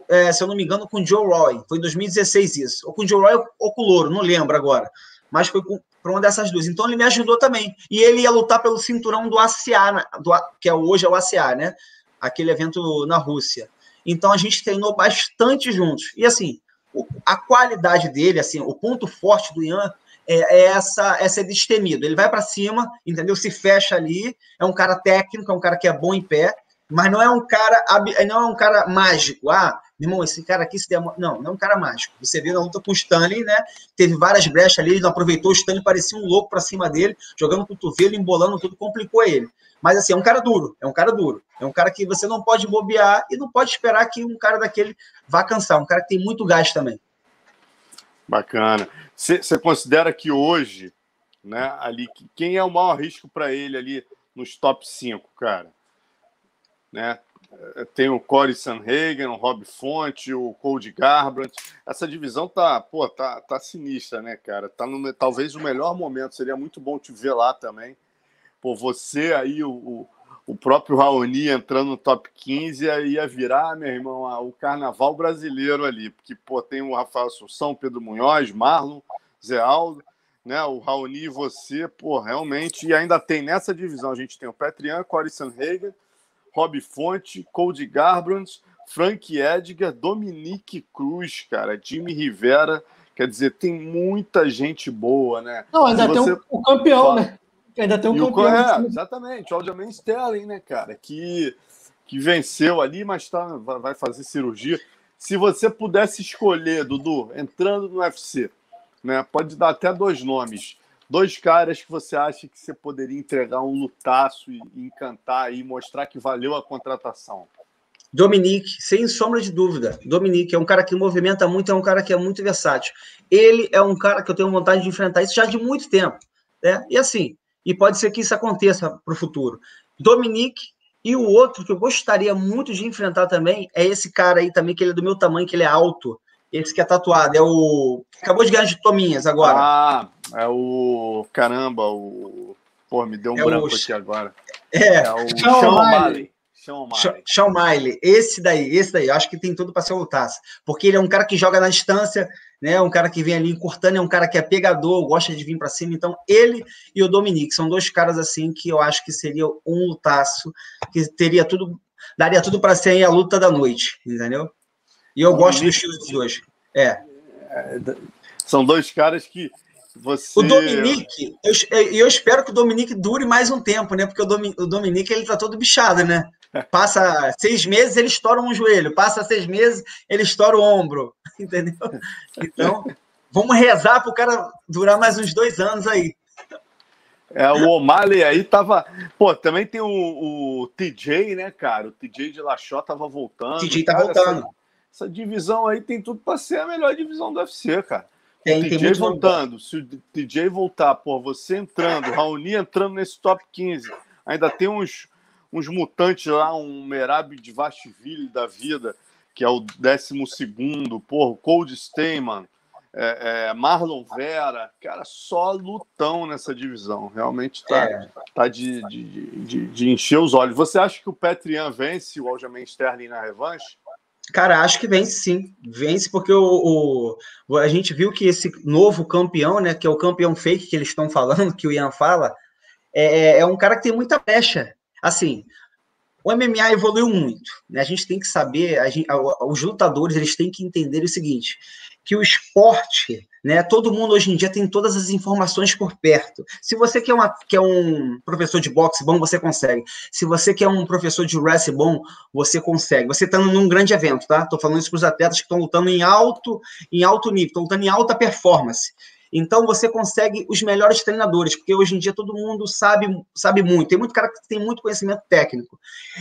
é, se eu não me engano, com o Joe Roy. Foi em 2016 isso. Ou com o Joe Roy ou com o Louro, não lembro agora mas foi para uma dessas duas. Então ele me ajudou também. E ele ia lutar pelo cinturão do ACA, do, que é hoje é o ACA, né? Aquele evento na Rússia. Então a gente treinou bastante juntos. E assim, a qualidade dele, assim, o ponto forte do Ian é, é essa, é ser destemido. Ele vai para cima, entendeu? Se fecha ali. É um cara técnico, é um cara que é bom em pé, mas não é um cara, não é um cara mágico. Ah, meu irmão, esse cara aqui se der. Não, não é um cara mágico. Você viu na luta com o Stanley, né? Teve várias brechas ali, ele não aproveitou. O Stanley parecia um louco para cima dele, jogando o cotovelo, embolando tudo, complicou ele. Mas assim, é um cara duro, é um cara duro. É um cara que você não pode bobear e não pode esperar que um cara daquele vá cansar. Um cara que tem muito gás também. Bacana. Você considera que hoje, né? Ali, quem é o maior risco para ele ali nos top 5, cara? Né? Tem o Corey Sanhagen, o Rob Fonte, o Cody Garbrandt. Essa divisão tá, pô, tá, tá sinistra, né, cara? Tá no talvez o melhor momento. Seria muito bom te ver lá também. Pô, você aí, o, o próprio Raoni entrando no top 15 ia virar, meu irmão, o carnaval brasileiro ali. Porque, pô, tem o Rafael Assunção, Pedro Munhoz, Marlon, Zé Aldo né? O Raoni e você, pô, realmente. E ainda tem nessa divisão, a gente tem o Petrian, Corey Sanhagen, Rob Fonte, Cody Garbrandt, Frank Edgar, Dominique Cruz, cara, Jimmy Rivera. Quer dizer, tem muita gente boa, né? Não, ainda tem o, o campeão, fala... né? Ainda tem um e campeão. É, exatamente, o Aljamain Sterling, né, cara? Que, que venceu ali, mas tá, vai fazer cirurgia. Se você pudesse escolher, Dudu, entrando no UFC, né? Pode dar até dois nomes. Dois caras que você acha que você poderia entregar um lutaço e encantar e mostrar que valeu a contratação. Dominique, sem sombra de dúvida. Dominique é um cara que movimenta muito, é um cara que é muito versátil. Ele é um cara que eu tenho vontade de enfrentar isso já de muito tempo. Né? E assim, e pode ser que isso aconteça para o futuro. Dominique e o outro que eu gostaria muito de enfrentar também é esse cara aí também, que ele é do meu tamanho, que ele é alto. Esse que é tatuado, é o. Acabou de ganhar de Tominhas agora. Ah, é o. Caramba, o. Pô, me deu um é branco o... aqui agora. É, é o Sean O'Malley. Sean Miley, esse daí, esse daí, eu acho que tem tudo para ser o lutasse, porque ele é um cara que joga na distância, né? Um cara que vem ali encurtando, é um cara que é pegador, gosta de vir para cima. Então, ele e o Dominique são dois caras assim que eu acho que seria um lutaço, que teria tudo, daria tudo para ser a luta da noite, entendeu? E eu gosto do estilo dos dois. É. São dois caras que você... O Dominique, eu, eu espero que o Dominique dure mais um tempo, né? Porque o, o Dominique ele tá todo bichado, né? Passa seis meses, ele estoura um joelho. Passa seis meses, ele estoura o ombro. Entendeu? Então, vamos rezar para o cara durar mais uns dois anos aí. É, o O'Malley aí tava. Pô, também tem o, o, TJ, né, cara? O TJ de Lachó tava voltando. TJ tá cara, voltando. Essa, essa divisão aí tem tudo para ser a melhor divisão do UFC, cara. Tem, o TJ voltando, se o TJ voltar, pô, você entrando, Raoni entrando nesse top 15, ainda tem uns, uns mutantes lá, um Merab de Vastville da vida, que é o 12 segundo, porra, o Cold Steyman, é, é, Marlon Vera, cara, só lutão nessa divisão. Realmente tá, é. tá de, de, de, de, encher os olhos. Você acha que o Petrian vence o Aljamain Sterling na revanche? Cara, acho que vence sim. Vence porque o, o, a gente viu que esse novo campeão, né, que é o campeão fake que eles estão falando, que o Ian fala, é, é um cara que tem muita pecha. Assim, o MMA evoluiu muito. Né? A gente tem que saber, gente, os lutadores eles têm que entender o seguinte: que o esporte, né? Todo mundo hoje em dia tem todas as informações por perto. Se você quer, uma, quer um professor de boxe bom, você consegue. Se você quer um professor de wrestling bom, você consegue. Você está num grande evento, tá? Estou falando isso para os atletas que estão lutando em alto, em alto nível, estão lutando em alta performance. Então você consegue os melhores treinadores, porque hoje em dia todo mundo sabe, sabe muito, tem muito cara que tem muito conhecimento técnico.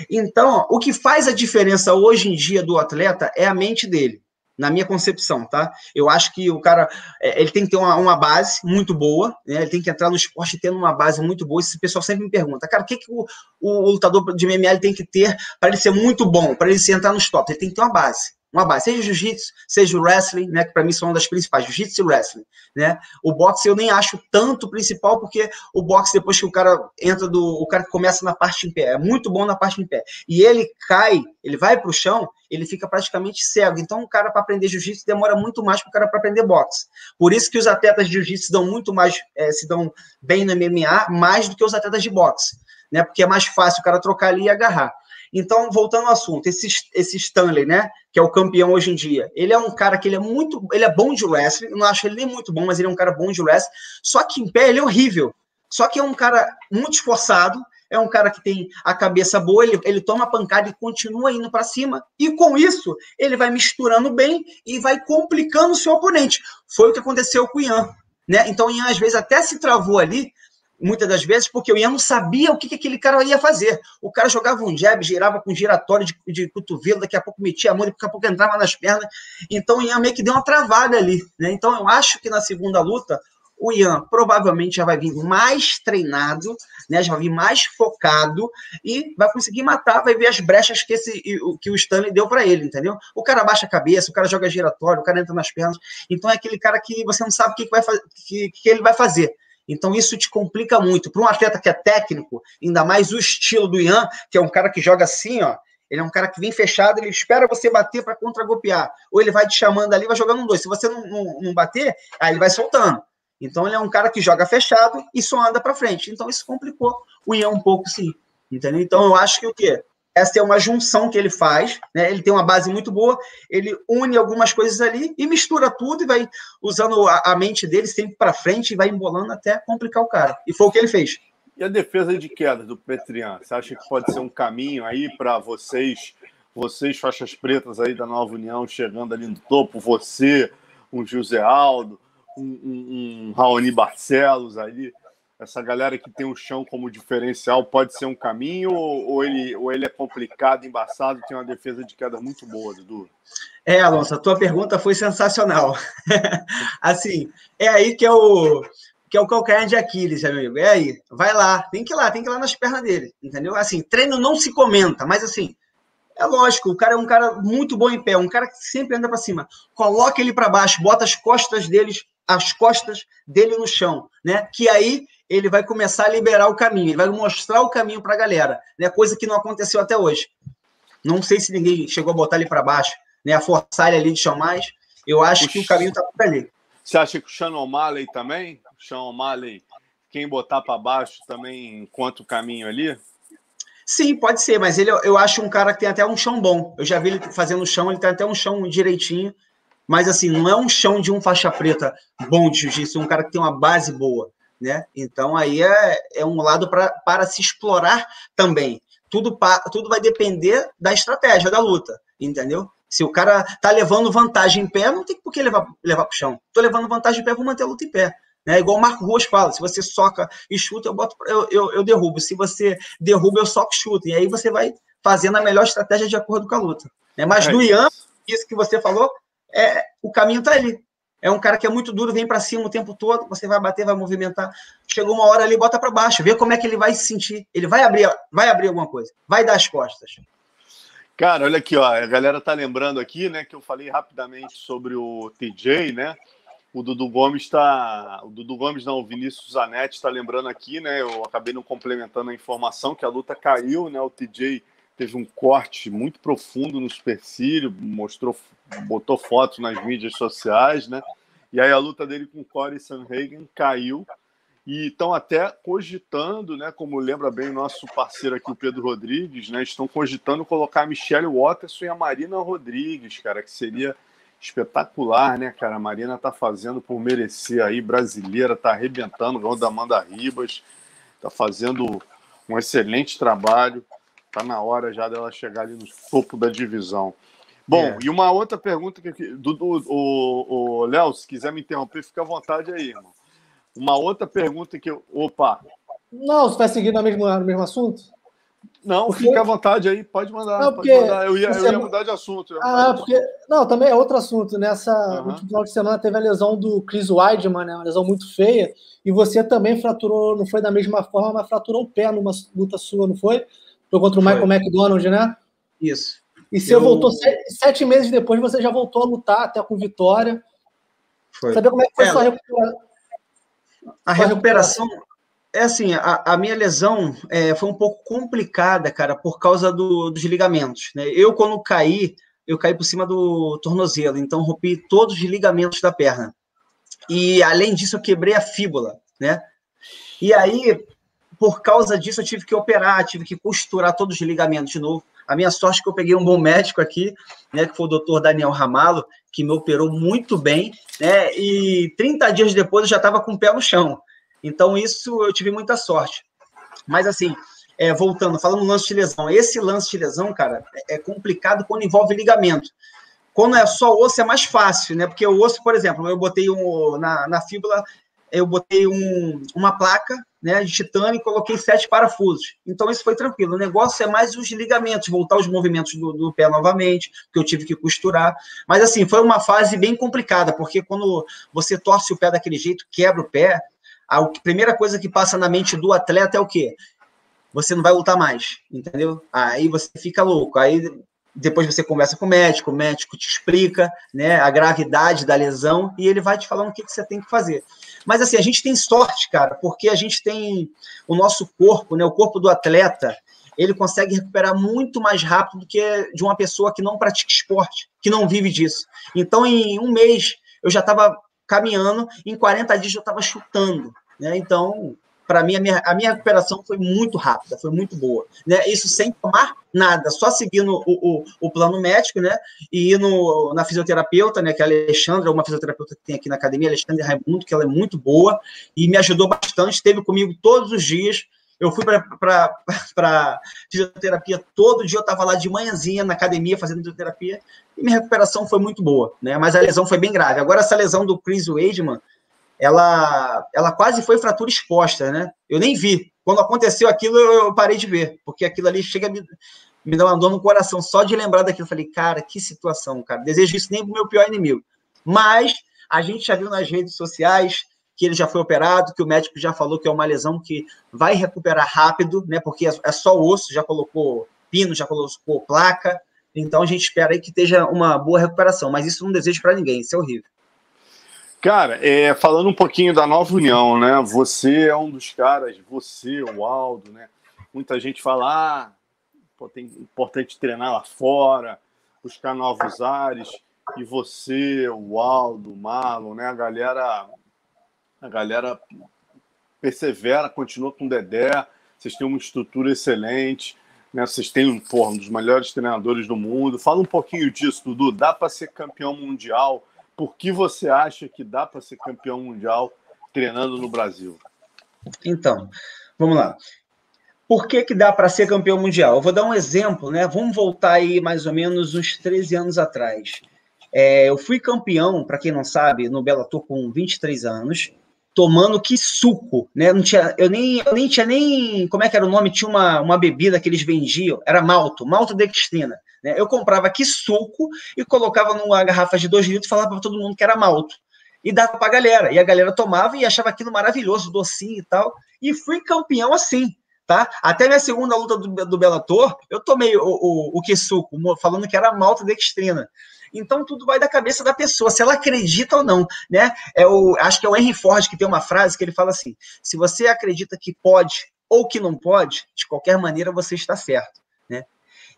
Então, o que faz a diferença hoje em dia do atleta é a mente dele na minha concepção, tá? Eu acho que o cara é, ele tem que ter uma, uma base muito boa, né? Ele tem que entrar no esporte tendo uma base muito boa. Esse pessoal sempre me pergunta, cara, o que, que o, o lutador de MMA tem que ter para ele ser muito bom, para ele entrar nos top? Ele tem que ter uma base uma base, seja jiu-jitsu, seja o wrestling, né, que para mim são uma das principais, jiu-jitsu e wrestling, né? O boxe eu nem acho tanto principal, porque o boxe depois que o cara entra do, o cara começa na parte em pé, é muito bom na parte em pé, e ele cai, ele vai para o chão, ele fica praticamente cego. Então, o cara para aprender jiu-jitsu demora muito mais para o cara para aprender boxe. Por isso que os atletas de jiu-jitsu dão muito mais, é, se dão bem no MMA, mais do que os atletas de boxe, né? Porque é mais fácil o cara trocar ali e agarrar. Então, voltando ao assunto, esse, esse Stanley, né, que é o campeão hoje em dia, ele é um cara que ele é muito, ele é bom de wrestling, não acho ele nem muito bom, mas ele é um cara bom de wrestling, só que em pé ele é horrível. Só que é um cara muito esforçado, é um cara que tem a cabeça boa, ele, ele toma pancada e continua indo para cima, e com isso ele vai misturando bem e vai complicando o seu oponente. Foi o que aconteceu com o Ian. Né? Então Ian às vezes até se travou ali, muitas das vezes, porque o Ian não sabia o que, que aquele cara ia fazer. O cara jogava um jab, girava com giratório de, de cotovelo, daqui a pouco metia a mão, daqui a pouco entrava nas pernas. Então o Ian meio que deu uma travada ali. Né? Então eu acho que na segunda luta o Ian provavelmente já vai vir mais treinado, né? Já vai vir mais focado e vai conseguir matar, vai ver as brechas que, esse, que o Stanley deu para ele, entendeu? O cara baixa a cabeça, o cara joga giratório, o cara entra nas pernas. Então é aquele cara que você não sabe o que, vai, que, que ele vai fazer. Então isso te complica muito. Para um atleta que é técnico, ainda mais o estilo do Ian, que é um cara que joga assim, ó. Ele é um cara que vem fechado, ele espera você bater para contra-golpear. Ou ele vai te chamando ali, vai jogando um dois. Se você não, não, não bater, aí ele vai soltando. Então ele é um cara que joga fechado e só anda para frente. Então isso complicou o Ian um pouco, sim. Entendeu? Então eu acho que o quê? Essa é uma junção que ele faz, né? Ele tem uma base muito boa, ele une algumas coisas ali e mistura tudo e vai usando a, a mente dele sempre para frente e vai embolando até complicar o cara. E foi o que ele fez. E a defesa de queda do Petrian? Você acha que pode ser um caminho aí para vocês, vocês faixas pretas aí da Nova União chegando ali no topo, você, um José Aldo, um, um, um Raoni Barcelos ali, essa galera que tem o chão como diferencial pode ser um caminho ou, ou, ele, ou ele é complicado, embaçado, tem uma defesa de queda muito boa, Dudu? É, Alonso, a tua pergunta foi sensacional. assim, é aí que é o que é o calcanhar de Aquiles, amigo. É aí, vai lá, tem que ir lá, tem que ir lá nas pernas dele, entendeu? Assim, treino não se comenta, mas assim, é lógico, o cara é um cara muito bom em pé, um cara que sempre anda para cima. Coloca ele para baixo, bota as costas deles, as costas dele no chão, né? Que aí ele vai começar a liberar o caminho, ele vai mostrar o caminho para a galera, né? Coisa que não aconteceu até hoje. Não sei se ninguém chegou a botar ele para baixo, né? A forçar ele ali de chão mais. Eu acho que o caminho está por ali. Você acha que o Sean O'Malley também? O Sean O'Malley, quem botar para baixo também encontra o caminho ali? Sim, pode ser, mas ele eu acho um cara que tem até um chão bom. Eu já vi ele fazendo chão, ele tem até um chão direitinho. Mas assim, não é um chão de um faixa preta bom de jiu-jitsu, é um cara que tem uma base boa né? Então aí é, é um lado pra, para se explorar também. Tudo, pa, tudo vai depender da estratégia da luta, entendeu? Se o cara tá levando vantagem em pé, não tem por que levar, levar pro chão. Tô levando vantagem em pé, vou manter a luta em pé. Né? Igual o Marco Ruas fala, se você soca e chuta, eu, boto, eu, eu, eu derrubo. Se você derruba, eu soco e chuto. E aí você vai fazendo a melhor estratégia de acordo com a luta. Né? Mas é no Ian, isso que você falou, é, o caminho tá ali. É um cara que é muito duro, vem para cima o tempo todo, você vai bater, vai movimentar. Chegou uma hora ali, bota para baixo, vê como é que ele vai se sentir. Ele vai abrir, vai abrir alguma coisa, vai dar as costas. Cara, olha aqui, ó, a galera tá lembrando aqui, né, que eu falei rapidamente sobre o TJ, né? O Dudu Gomes está, o Dudu Gomes não, o Vinícius Zanetti está lembrando aqui, né? Eu acabei não complementando a informação que a luta caiu, né? O TJ teve um corte muito profundo no supercílio, mostrou, botou fotos nas mídias sociais, né? E aí a luta dele com Corey Sanhagen caiu e estão até cogitando, né? Como lembra bem o nosso parceiro aqui, o Pedro Rodrigues, né? Estão cogitando colocar a Michelle Watterson e a Marina Rodrigues, cara, que seria espetacular, né, cara? A Marina tá fazendo por merecer aí, brasileira, tá arrebentando, ganhou da Amanda Ribas, tá fazendo um excelente trabalho. Tá na hora já dela chegar ali no topo da divisão. Bom, é. e uma outra pergunta que do, do o, o Léo, se quiser me interromper, fica à vontade aí, irmão. Uma outra pergunta que eu. Opa! Não, você vai seguir no mesmo, no mesmo assunto? Não, porque... fica à vontade aí, pode mandar. Não, porque... Pode mandar. Eu, ia, eu ia mudar de assunto. Ah, porque. Não, também é outro assunto. Nessa uhum. última final de semana teve a lesão do Chris Weidman, né? Uma lesão muito feia. E você também fraturou, não foi da mesma forma, mas fraturou o pé numa luta sua, não foi? Foi contra o Michael Foi. McDonald, né? Isso. E você eu... voltou sete, sete, meses depois, você já voltou a lutar até com vitória. Foi. Saber como é que foi é, sua recuperação? A recuperação é assim, a, a minha lesão é, foi um pouco complicada, cara, por causa do, dos ligamentos. Né? Eu, quando caí, eu caí por cima do tornozelo, então rompi todos os ligamentos da perna. E, além disso, eu quebrei a fíbula, né? E aí, por causa disso, eu tive que operar, tive que costurar todos os ligamentos de novo. A minha sorte é que eu peguei um bom médico aqui, né, que foi o doutor Daniel Ramalo, que me operou muito bem, né, e 30 dias depois eu já estava com o pé no chão. Então, isso eu tive muita sorte. Mas, assim, é, voltando, falando lance de lesão, esse lance de lesão, cara, é, é complicado quando envolve ligamento. Quando é só osso, é mais fácil, né? Porque o osso, por exemplo, eu botei um, na, na fíbula eu botei um, uma placa né, de titânio e coloquei sete parafusos. Então, isso foi tranquilo. O negócio é mais os ligamentos, voltar os movimentos do, do, pé novamente, que eu tive que costurar. Mas, assim, foi uma fase bem complicada, porque quando você torce o pé daquele jeito, quebra o pé, a primeira coisa que passa na mente do atleta é o quê? Você não vai lutar mais, entendeu? Aí você fica louco. Aí depois você conversa com o médico, o médico te explica né, a gravidade da lesão e ele vai te falando o que, que você tem que fazer. Mas assim, a gente tem sorte, cara, porque a gente tem o nosso corpo, né, o corpo do atleta, ele consegue recuperar muito mais rápido do que de uma pessoa que não pratica esporte, que não vive disso. Então, em um mês, eu já estava caminhando, em 40 dias eu estava chutando. Né? Então, para mim, a minha, a minha recuperação foi muito rápida, foi muito boa. Né? Isso sem tomar nada, só seguindo o, o, o plano médico, né? E ir no, na fisioterapeuta, né? Que é a Alexandra, uma fisioterapeuta que tem aqui na academia, Alexandre Raimundo, que ela é muito boa e me ajudou bastante, esteve comigo todos os dias. Eu fui para fisioterapia todo dia, eu estava lá de manhãzinha na academia fazendo fisioterapia e minha recuperação foi muito boa, né? Mas a lesão foi bem grave. Agora, essa lesão do Chris Weidman, ela, ela quase foi fratura exposta, né? Eu nem vi. Quando aconteceu aquilo, eu parei de ver, porque aquilo ali chega a me, me dar uma dor no coração só de lembrar daquilo. Eu falei, cara, que situação, cara. Desejo isso nem pro meu pior inimigo. Mas a gente já viu nas redes sociais que ele já foi operado, que o médico já falou que é uma lesão que vai recuperar rápido, né? Porque é, é só osso, já colocou pino, já colocou placa. Então a gente espera aí que esteja uma boa recuperação. Mas isso não desejo para ninguém, isso é horrível. Cara, é, falando um pouquinho da Nova União, né? Você é um dos caras, você, o Aldo, né? Muita gente fala, ah, pô, tem importante treinar lá fora, buscar novos ares. E você, o Aldo, o Marlon, né? A galera, a galera persevera, continua com o Dedé. Vocês têm uma estrutura excelente, né? Vocês têm porra, um dos melhores treinadores do mundo. Fala um pouquinho disso, Dudu. Dá para ser campeão mundial? Por que você acha que dá para ser campeão mundial treinando no Brasil? Então, vamos lá. Por que, que dá para ser campeão mundial? Eu vou dar um exemplo, né? Vamos voltar aí mais ou menos uns 13 anos atrás. É, eu fui campeão, para quem não sabe, no Bellator com 23 anos, tomando que suco, né? Não tinha, eu, nem, eu nem tinha nem. Como é que era o nome? Tinha uma, uma bebida que eles vendiam, era malto, malto dextrina. Né? Eu comprava aqui suco e colocava numa garrafa de dois litros e falava para todo mundo que era malto. E dava para a galera. E a galera tomava e achava aquilo maravilhoso, docinho e tal. E fui campeão assim. Tá? Até minha segunda luta do, do Bellator, eu tomei o, o, o que suco, falando que era malta dextrina. Então tudo vai da cabeça da pessoa, se ela acredita ou não, né? É o, acho que é o Henry Ford que tem uma frase que ele fala assim: se você acredita que pode ou que não pode, de qualquer maneira você está certo.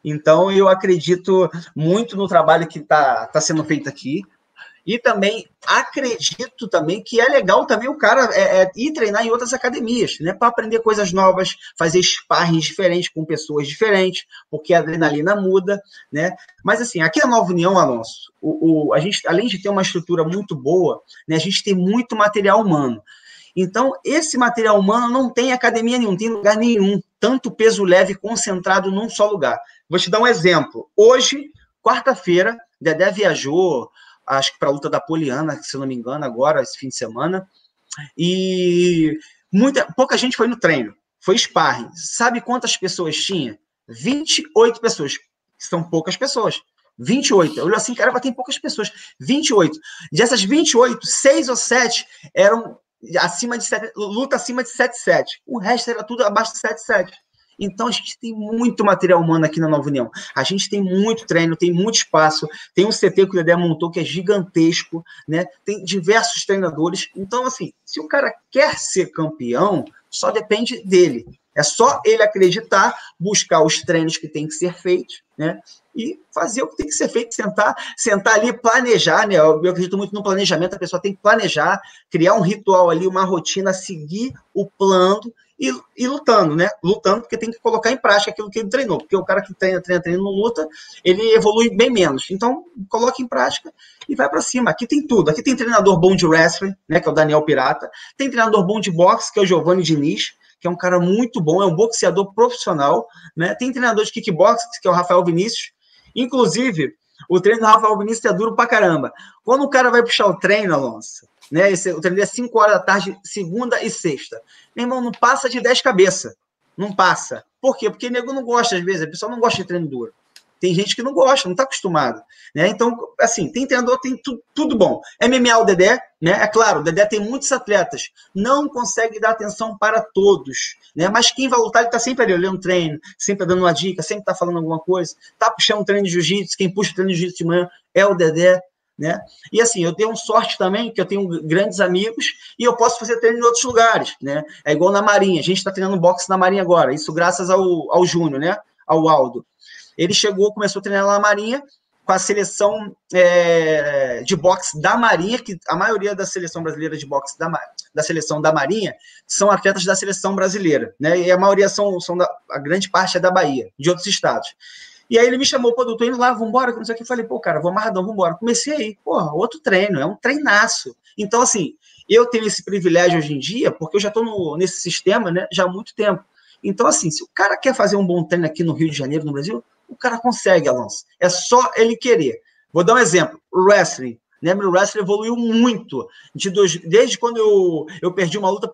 Então, eu acredito muito no trabalho que está tá sendo feito aqui. E também acredito também que é legal também o cara é, é, ir treinar em outras academias, né? Para aprender coisas novas, fazer sparring diferentes com pessoas diferentes, porque a adrenalina muda, né? Mas assim, aqui na Nova União, Alonso, o, o, a gente, além de ter uma estrutura muito boa, né, a gente tem muito material humano. Então, esse material humano não tem academia nenhum, tem lugar nenhum, tanto peso leve concentrado num só lugar. Vou te dar um exemplo. Hoje, quarta-feira, Dedé viajou, acho que para a luta da Poliana, se não me engano, agora, esse fim de semana. E muita, pouca gente foi no treino. Foi sparring. Sabe quantas pessoas tinha? 28 pessoas. São poucas pessoas. 28. Olha assim, cara, tem poucas pessoas. 28. Dessas 28, 6 ou 7 eram acima de 7, luta acima de 7-7. O resto era tudo abaixo de 7-7. Então a gente tem muito material humano aqui na Nova União. A gente tem muito treino, tem muito espaço, tem um CT que o Dedé montou que é gigantesco, né? Tem diversos treinadores. Então, assim, se o cara quer ser campeão, só depende dele. É só ele acreditar, buscar os treinos que tem que ser feitos, né? E fazer o que tem que ser feito, sentar, sentar ali, planejar, né? Eu acredito muito no planejamento, a pessoa tem que planejar, criar um ritual ali, uma rotina, seguir o plano e, e, lutando, né? Lutando porque tem que colocar em prática aquilo que ele treinou, porque o cara que treina, treina, treina, não luta, ele evolui bem menos. Então, coloca em prática e vai para cima. Aqui tem tudo. Aqui tem treinador bom de wrestling, né? Que é o Daniel Pirata. Tem treinador bom de boxe, que é o Giovanni Diniz, que é um cara muito bom, é um boxeador profissional, né? Tem treinador de kickbox, que é o Rafael Vinícius. Inclusive, o treino do Rafael Vinícius é duro pra caramba. Quando o cara vai puxar o treino, Alonso, né? Esse, o treino é 5 horas da tarde, segunda e sexta. Meu irmão, não passa de 10 cabeça. Não passa. Por quê? Porque o nego não gosta, às vezes, a pessoa não gosta de treino duro. Tem gente que não gosta, não está acostumado. Né? Então, assim, tem treinador, tem tu, tudo bom. MMA, o Dedé, né? É claro, o Dedé tem muitos atletas, não consegue dar atenção para todos. Né? Mas quem vai lutar, ele está sempre ali olhando treino, sempre dando uma dica, sempre está falando alguma coisa, está puxando treino de jiu-jitsu, quem puxa treino de jiu-jitsu de manhã é o Dedé. Né? E assim, eu tenho sorte também, que eu tenho grandes amigos e eu posso fazer treino em outros lugares, né? É igual na Marinha, a gente está treinando boxe na Marinha agora, isso graças ao, ao Júnior, né? Ao Aldo. Ele chegou, começou a treinar na Marinha com a seleção é, de boxe da Marinha, que a maioria da seleção brasileira de boxe da, da seleção da Marinha são atletas da seleção brasileira, né? E a maioria são, são da, a grande parte é da Bahia, de outros estados. E aí ele me chamou, pô, doutor, indo lá, vambora, não o que. Falei, pô, cara, vou amarradão, vambora. Comecei aí, pô, outro treino, é um treinaço. Então, assim, eu tenho esse privilégio hoje em dia, porque eu já estou nesse sistema, né, já há muito tempo. Então, assim, se o cara quer fazer um bom treino aqui no Rio de Janeiro, no Brasil, o cara consegue, Alonso. É só ele querer. Vou dar um exemplo. O wrestling. Né? O wrestling evoluiu muito. De dois, desde quando eu, eu perdi uma luta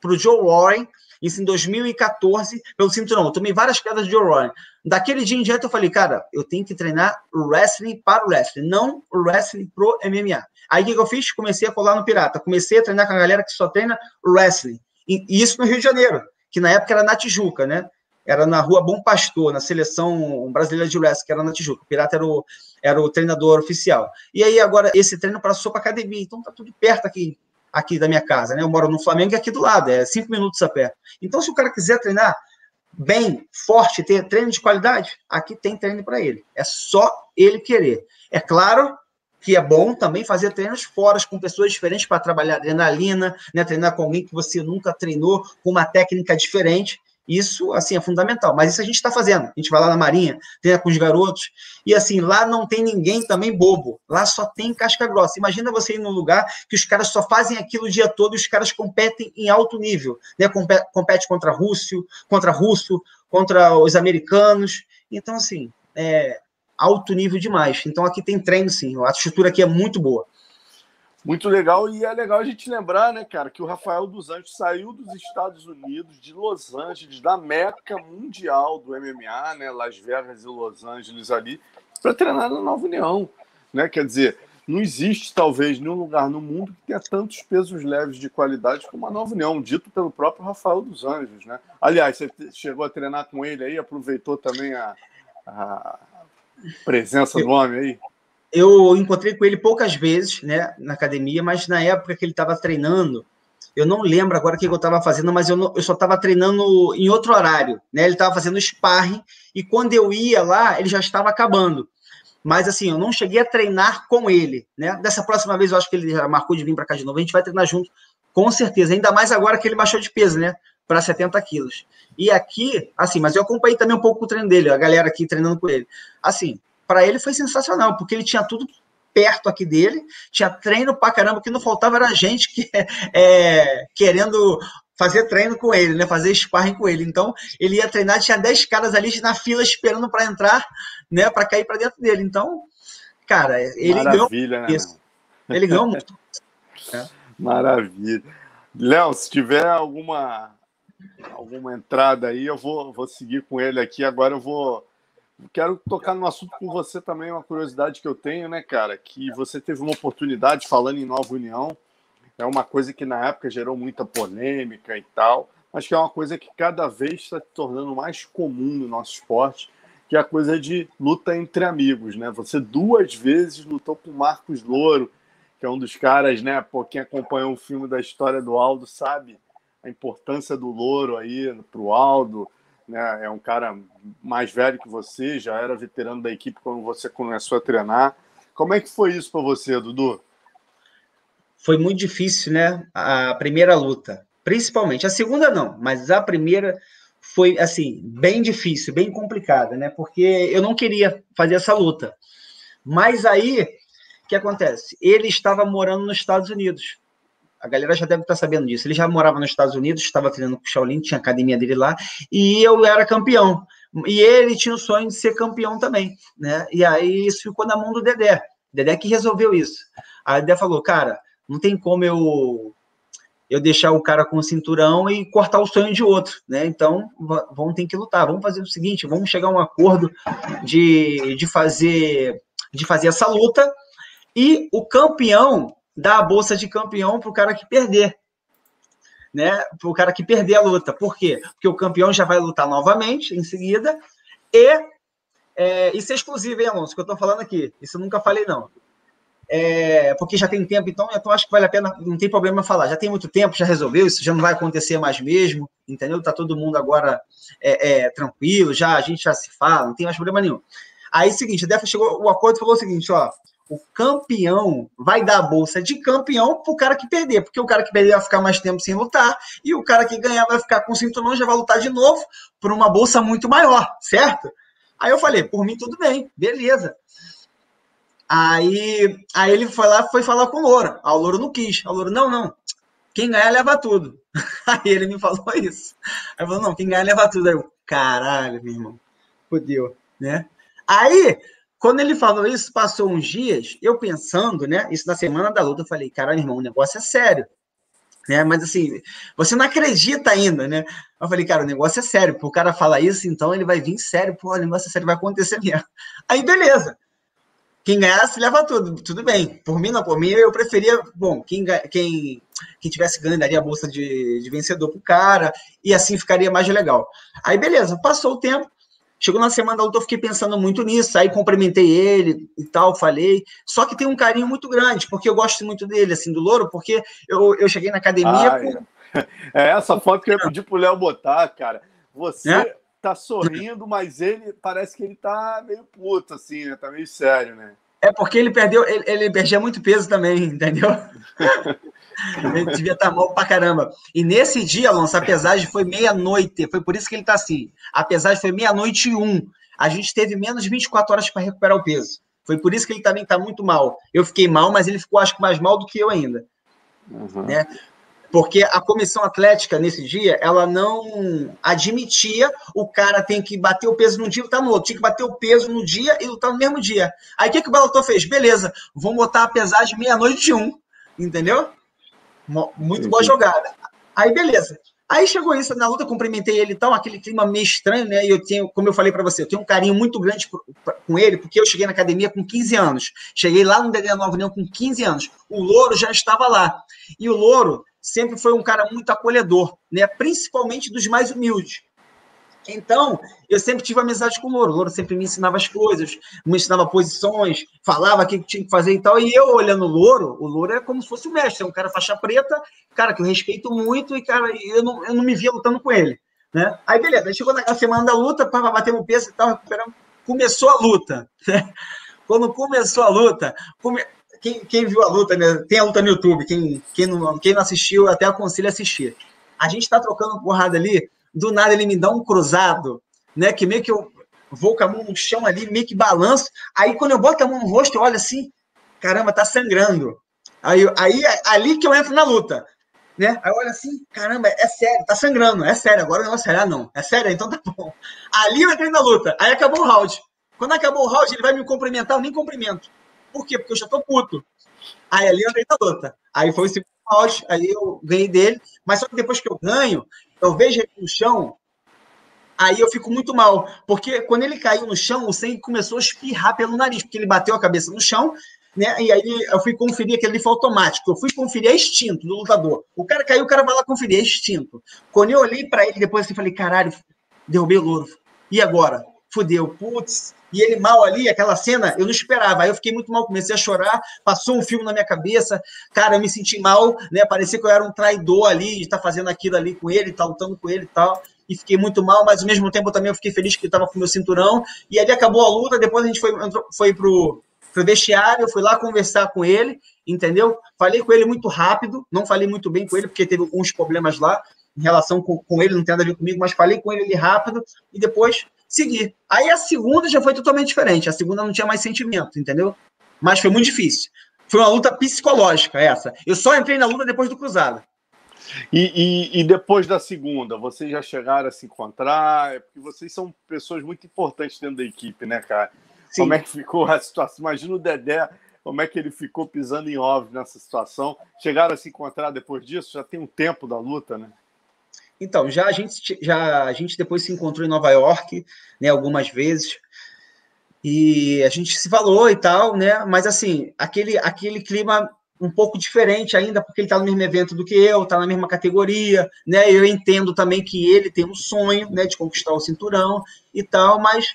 para o Joe Warren, isso em 2014, pelo cinturão. Eu tomei várias quedas de Joe Warren. Daquele dia em diante eu falei, cara, eu tenho que treinar wrestling para o wrestling, não o wrestling pro MMA. Aí o que eu fiz? Comecei a colar no Pirata. Comecei a treinar com a galera que só treina wrestling. E isso no Rio de Janeiro, que na época era na Tijuca, né? Era na rua Bom Pastor, na seleção brasileira de wrestling, que era na Tijuca. O Pirata era o, era o treinador oficial. E aí agora esse treino passou para academia, então tá tudo perto aqui, aqui da minha casa, né? Eu moro no Flamengo e aqui do lado, é cinco minutos a pé. Então, se o cara quiser treinar bem, forte, ter treino de qualidade, aqui tem treino para ele. É só ele querer. É claro que é bom também fazer treinos fora com pessoas diferentes para trabalhar adrenalina, né? Treinar com alguém que você nunca treinou, com uma técnica diferente. Isso, assim, é fundamental. Mas isso a gente está fazendo. A gente vai lá na Marinha, treina com os garotos. E, assim, lá não tem ninguém também bobo. Lá só tem casca grossa. Imagina você ir num lugar que os caras só fazem aquilo o dia todo e os caras competem em alto nível. Né? Compete, contra Rússio, contra russo, contra os americanos. Então, assim, é alto nível demais. Então, aqui tem treino, sim. A estrutura aqui é muito boa. Muito legal, e é legal a gente lembrar, né, cara, que o Rafael dos Anjos saiu dos Estados Unidos, de Los Angeles, da meca mundial do MMA, né, Las Vegas e Los Angeles ali, para treinar na Nova União, né? Quer dizer, não existe talvez nenhum lugar no mundo que tenha tantos pesos leves de qualidade como a Nova União, dito pelo próprio Rafael dos Anjos, né? Aliás, você chegou a treinar com ele aí, aproveitou também a, a presença do homem aí? Eu encontrei com ele poucas vezes, né, na academia, mas na época que ele estava treinando, eu não lembro agora o que eu estava fazendo, mas eu, não, eu só estava treinando em outro horário, né? Ele estava fazendo sparring e quando eu ia lá, ele já estava acabando. Mas assim, eu não cheguei a treinar com ele, né? Dessa próxima vez eu acho que ele já marcou de vir para cá de novo, a gente vai treinar junto, com certeza. Ainda mais agora que ele baixou de peso, né? Para 70 quilos. E aqui, assim, mas eu acompanhei também um pouco o treino dele, a galera aqui treinando com ele. Assim, para ele foi sensacional, porque ele tinha tudo perto aqui dele, tinha treino pra caramba, o que não faltava era gente que é, querendo fazer treino com ele, né? Fazer sparring com ele. Então, ele ia treinar, tinha 10 caras ali na fila esperando para entrar, né? Para cair para dentro dele. Então, cara, ele Maravilha, ganhou né, isso. Ele ganhou muito. É. Maravilha. Léo, se tiver alguma alguma entrada aí, eu vou, vou seguir com ele aqui. Agora eu vou Quero tocar no assunto com você também, uma curiosidade que eu tenho, né, cara? Que você teve uma oportunidade falando em Nova União. É uma coisa que na época gerou muita polêmica e tal, mas que é uma coisa que cada vez está se tornando mais comum no nosso esporte, que é a coisa de luta entre amigos, né? Você duas vezes lutou com Marcos Louro, que é um dos caras, né? Pô, quem acompanhou o filme da história do Aldo sabe a importância do Louro aí para o Aldo né? É um cara mais velho que você, já era veterano da equipe quando você começou a treinar. Como é que foi isso para você, Dudu? Foi muito difícil, né? A primeira luta, principalmente. A segunda não, mas a primeira foi assim bem difícil, bem complicada, né? Porque eu não queria fazer essa luta. Mas aí, o que acontece? Ele estava morando nos Estados Unidos a galera já deve estar sabendo disso. Ele já morava nos Estados Unidos, estava treinando com o Shaolin, tinha academia dele lá, e eu era campeão. E ele tinha o sonho de ser campeão também, né? E aí isso ficou na mão do Dedé. Dedé que resolveu isso. Aí Dedé falou, cara, Não tem como eu eu deixar o cara com o cinturão e cortar o sonho de outro, né? Então, vamos ter que lutar. Vamos fazer o seguinte, vamos chegar a um acordo de, de fazer de fazer essa luta e o campeão dá a bolsa de campeão para o cara que perder, né? Para o cara que perder a luta. Por quê? Porque o campeão já vai lutar novamente em seguida e é, isso é exclusivo, hein, Alonso? Que eu estou falando aqui. Isso eu nunca falei não é, porque já tem tempo, então, então acho que vale a pena, não tem problema falar. Já tem muito tempo, já resolveu, isso já não vai acontecer mais mesmo, entendeu? Tá todo mundo agora é, é, tranquilo, já a gente já se fala, não tem mais problema nenhum. Aí, seguinte, a DEFA chegou, o acordo falou o seguinte, ó, o campeão vai dar a bolsa de campeão pro cara que perder, porque o cara que perder vai ficar mais tempo sem lutar, e o cara que ganhar vai ficar com o cinturão, já vai lutar de novo por uma bolsa muito maior, certo? Aí eu falei, por mim tudo bem, beleza. Aí, aí ele foi lá, foi falar com o Louro. Ah, o Louro não quis. O Louro, não, não. Quem ganhar leva tudo. Aí ele me falou isso. Aí falou, não, quem ganhar leva tudo. Aí eu, caralho, meu irmão. Fudeu, né? Aí, quando ele falou isso, passou uns dias, eu pensando, né? Isso na semana da luta, eu falei, caralho, irmão, o negócio é sério. Né? Mas assim, você não acredita ainda, né? Eu falei, cara, o negócio é sério. O cara falar isso, então ele vai vir sério, pô, o negócio é sério, vai acontecer mesmo. Aí, beleza. Quem ganhasse leva tudo, tudo bem. Por mim, não, por mim, eu preferia, bom, quem, quem, quem tivesse ganho daria a bolsa de, de vencedor pro cara, e assim ficaria mais legal. Aí, beleza, passou o tempo, Chegou na semana da luta, eu fiquei pensando muito nisso, aí cumprimentei ele e tal, falei. Só que tem um carinho muito grande, porque eu gosto muito dele, assim, do Louro, porque eu, eu cheguei na academia. Ah, com... é. essa foto que eu ia pedir pro Léo botar, cara. Você é? tá sorrindo, mas ele parece que ele tá meio puto, assim, né? Tá meio sério, né? É porque ele perdeu, ele, ele perdia muito peso também, entendeu? ele devia estar tá mal pra caramba. E nesse dia, Alonso, a pesagem foi meia-noite, foi por isso que ele tá assim. A pesagem foi meia-noite e um. A gente teve menos de 24 horas para recuperar o peso. Foi por isso que ele também tá muito mal. Eu fiquei mal, mas ele ficou, acho que, mais mal do que eu ainda. Uhum. Né? Porque a comissão atlética nesse dia ela não admitia o cara tem que bater o peso num dia e lutar no outro, tinha que bater o peso no dia e lutar no mesmo dia. Aí o que, que o Balator fez? Beleza, vamos botar a pesagem meia-noite de um, entendeu? Muito boa jogada. Aí beleza. Aí chegou isso na luta, cumprimentei ele e tal, aquele clima meio estranho, né? E eu tenho, como eu falei para você, eu tenho um carinho muito grande com ele, porque eu cheguei na academia com 15 anos. Cheguei lá no DD Nova União com 15 anos. O Louro já estava lá. E o Louro sempre foi um cara muito acolhedor, né? principalmente dos mais humildes. Então, eu sempre tive amizade com o Louro. O Louro sempre me ensinava as coisas, me ensinava posições, falava o que tinha que fazer e tal. E eu, olhando o Louro, o Louro é como se fosse o mestre. É um cara faixa preta, cara que eu respeito muito e, cara, eu não, eu não me via lutando com ele. Né? Aí, beleza. Chegou na semana da luta, para bater no peso e tal, recuperando. Começou a luta. Né? Quando começou a luta, come quem, quem, viu a luta, né? Tem a luta no YouTube, quem, quem, não, quem não assistiu, até aconselho a assistir. A gente tá trocando porrada ali, do nada ele me dá um cruzado, né? Que meio que eu vou com a mão no chão ali, meio que balanço. Aí quando eu boto a mão no rosto, eu olho assim, caramba, tá sangrando. Aí, aí ali que eu entro na luta. Né? Aí eu olho assim, caramba, é sério, tá sangrando, é sério, agora o negócio é, ah, não, é sério, então tá bom. Ali eu entrei na luta, aí acabou o round. Quando acabou o round, ele vai me cumprimentar, eu nem cumprimento. Por quê? Porque eu já tô puto. Aí ali eu andei na luta. Aí foi o segundo round, aí eu ganhei dele. Mas só que depois que eu ganho, eu vejo ele no chão, aí eu fico muito mal. Porque quando ele caiu no chão, o sangue começou a espirrar pelo nariz, porque ele bateu a cabeça no chão, né? E aí eu fui conferir aquele foi automático. Eu fui conferir a instinto do lutador. O cara caiu, o cara vai lá conferir, é instinto. Quando eu olhei para ele depois, assim, falei, caralho, derrubei o louro. E agora? Fudeu, putz, e ele mal ali, aquela cena, eu não esperava. Aí eu fiquei muito mal, comecei a chorar, passou um filme na minha cabeça, cara, eu me senti mal, né? Parecia que eu era um traidor ali, de tá fazendo aquilo ali com ele, tá lutando com ele e tal. E fiquei muito mal, mas ao mesmo tempo também eu fiquei feliz que ele tava com o meu cinturão. E aí acabou a luta, depois a gente foi, foi pro, pro vestiário, eu fui lá conversar com ele, entendeu? Falei com ele muito rápido, não falei muito bem com ele, porque teve alguns problemas lá em relação com, com ele, não tem nada a ver comigo, mas falei com ele ali rápido e depois seguir. Aí a segunda já foi totalmente diferente. A segunda não tinha mais sentimento, entendeu? Mas foi muito difícil. Foi uma luta psicológica essa. Eu só entrei na luta depois do cruzado. E, e, e, depois da segunda, vocês já chegaram a se encontrar? É porque vocês são pessoas muito importantes dentro da equipe, né, cara? Sim. Como é que ficou a situação? Imagina o Dedé como é que ele ficou pisando em ovos nessa situação. Chegaram a se encontrar depois disso? Já tem um tempo da luta, né? Então, já a gente, já, a gente depois se encontrou em Nova York, né, algumas vezes, e a gente se falou e tal, né, mas assim, aquele, aquele clima um pouco diferente ainda, porque ele está no mesmo evento do que eu, está na mesma categoria, né, eu entendo também que ele tem um sonho, né, de conquistar o cinturão e tal, mas,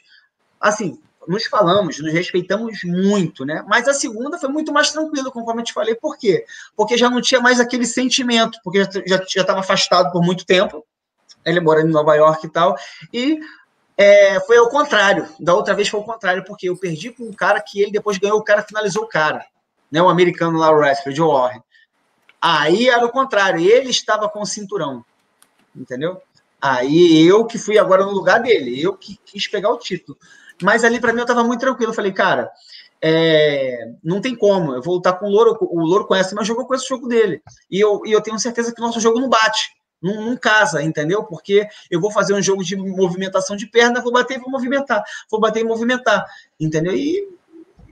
assim, nos falamos, nos respeitamos muito, né? Mas a segunda foi muito mais tranquila, conforme eu te falei. Por quê? Porque já não tinha mais aquele sentimento, porque já estava afastado por muito tempo. Ele mora em Nova York e tal. E é, foi ao contrário. Da outra vez foi ao contrário, porque eu perdi com um cara que ele depois ganhou, o cara finalizou o cara. Né? Um americano lá, o Rashford, Joe Warren. Aí era o contrário, ele estava com o cinturão. Entendeu? Aí eu que fui agora no lugar dele, eu que quis pegar o título. Mas ali para mim eu estava muito tranquilo. Eu falei, cara, é, não tem como. Eu vou lutar com o Louro. O Louro conhece meu jogo, eu conheço o jogo dele. E eu, e eu tenho certeza que o nosso jogo não bate. Não, não, casa, entendeu? Porque eu vou fazer um jogo de movimentação de perna, vou bater e vou movimentar. Vou bater e movimentar. Entendeu? E,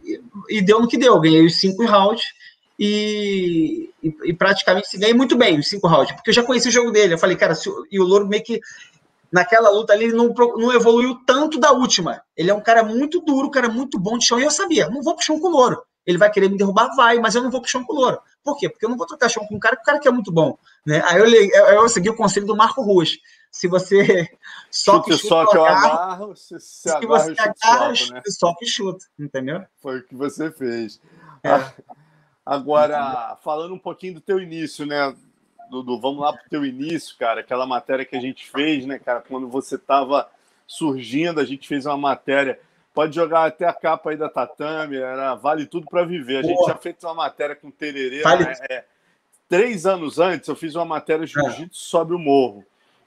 e, e deu no que deu. Ganhei os cinco rounds. E, e, e, praticamente se ganhei muito bem os cinco rounds, porque eu já conheci o jogo dele. Eu falei, cara, se, e o Louro meio que naquela luta ali, ele não, não evoluiu tanto da última. Ele é um cara muito duro, um cara muito bom de chão, e eu sabia, não vou pro chão com o Louro. Ele vai querer me derrubar? Vai, mas eu não vou pro chão com o Louro. Por quê? Porque eu não vou trocar chão com um cara, o cara que é muito bom. Né? Aí eu, eu, eu segui o conselho do Marco Ruas. Se você só que só que eu agarro, se, se, se agarra, você agarra, né? só que chuta, entendeu? Foi o que você fez. É. Agora, falando um pouquinho do teu início, né? Dudu, vamos lá para o teu início, cara. Aquela matéria que a gente fez, né, cara? Quando você estava surgindo, a gente fez uma matéria. Pode jogar até a capa aí da Tatame, era Vale Tudo para Viver. A gente já fez uma matéria com o Tererê. Vale... Né? É, três anos antes, eu fiz uma matéria Jiu-Jitsu é. sobre o morro,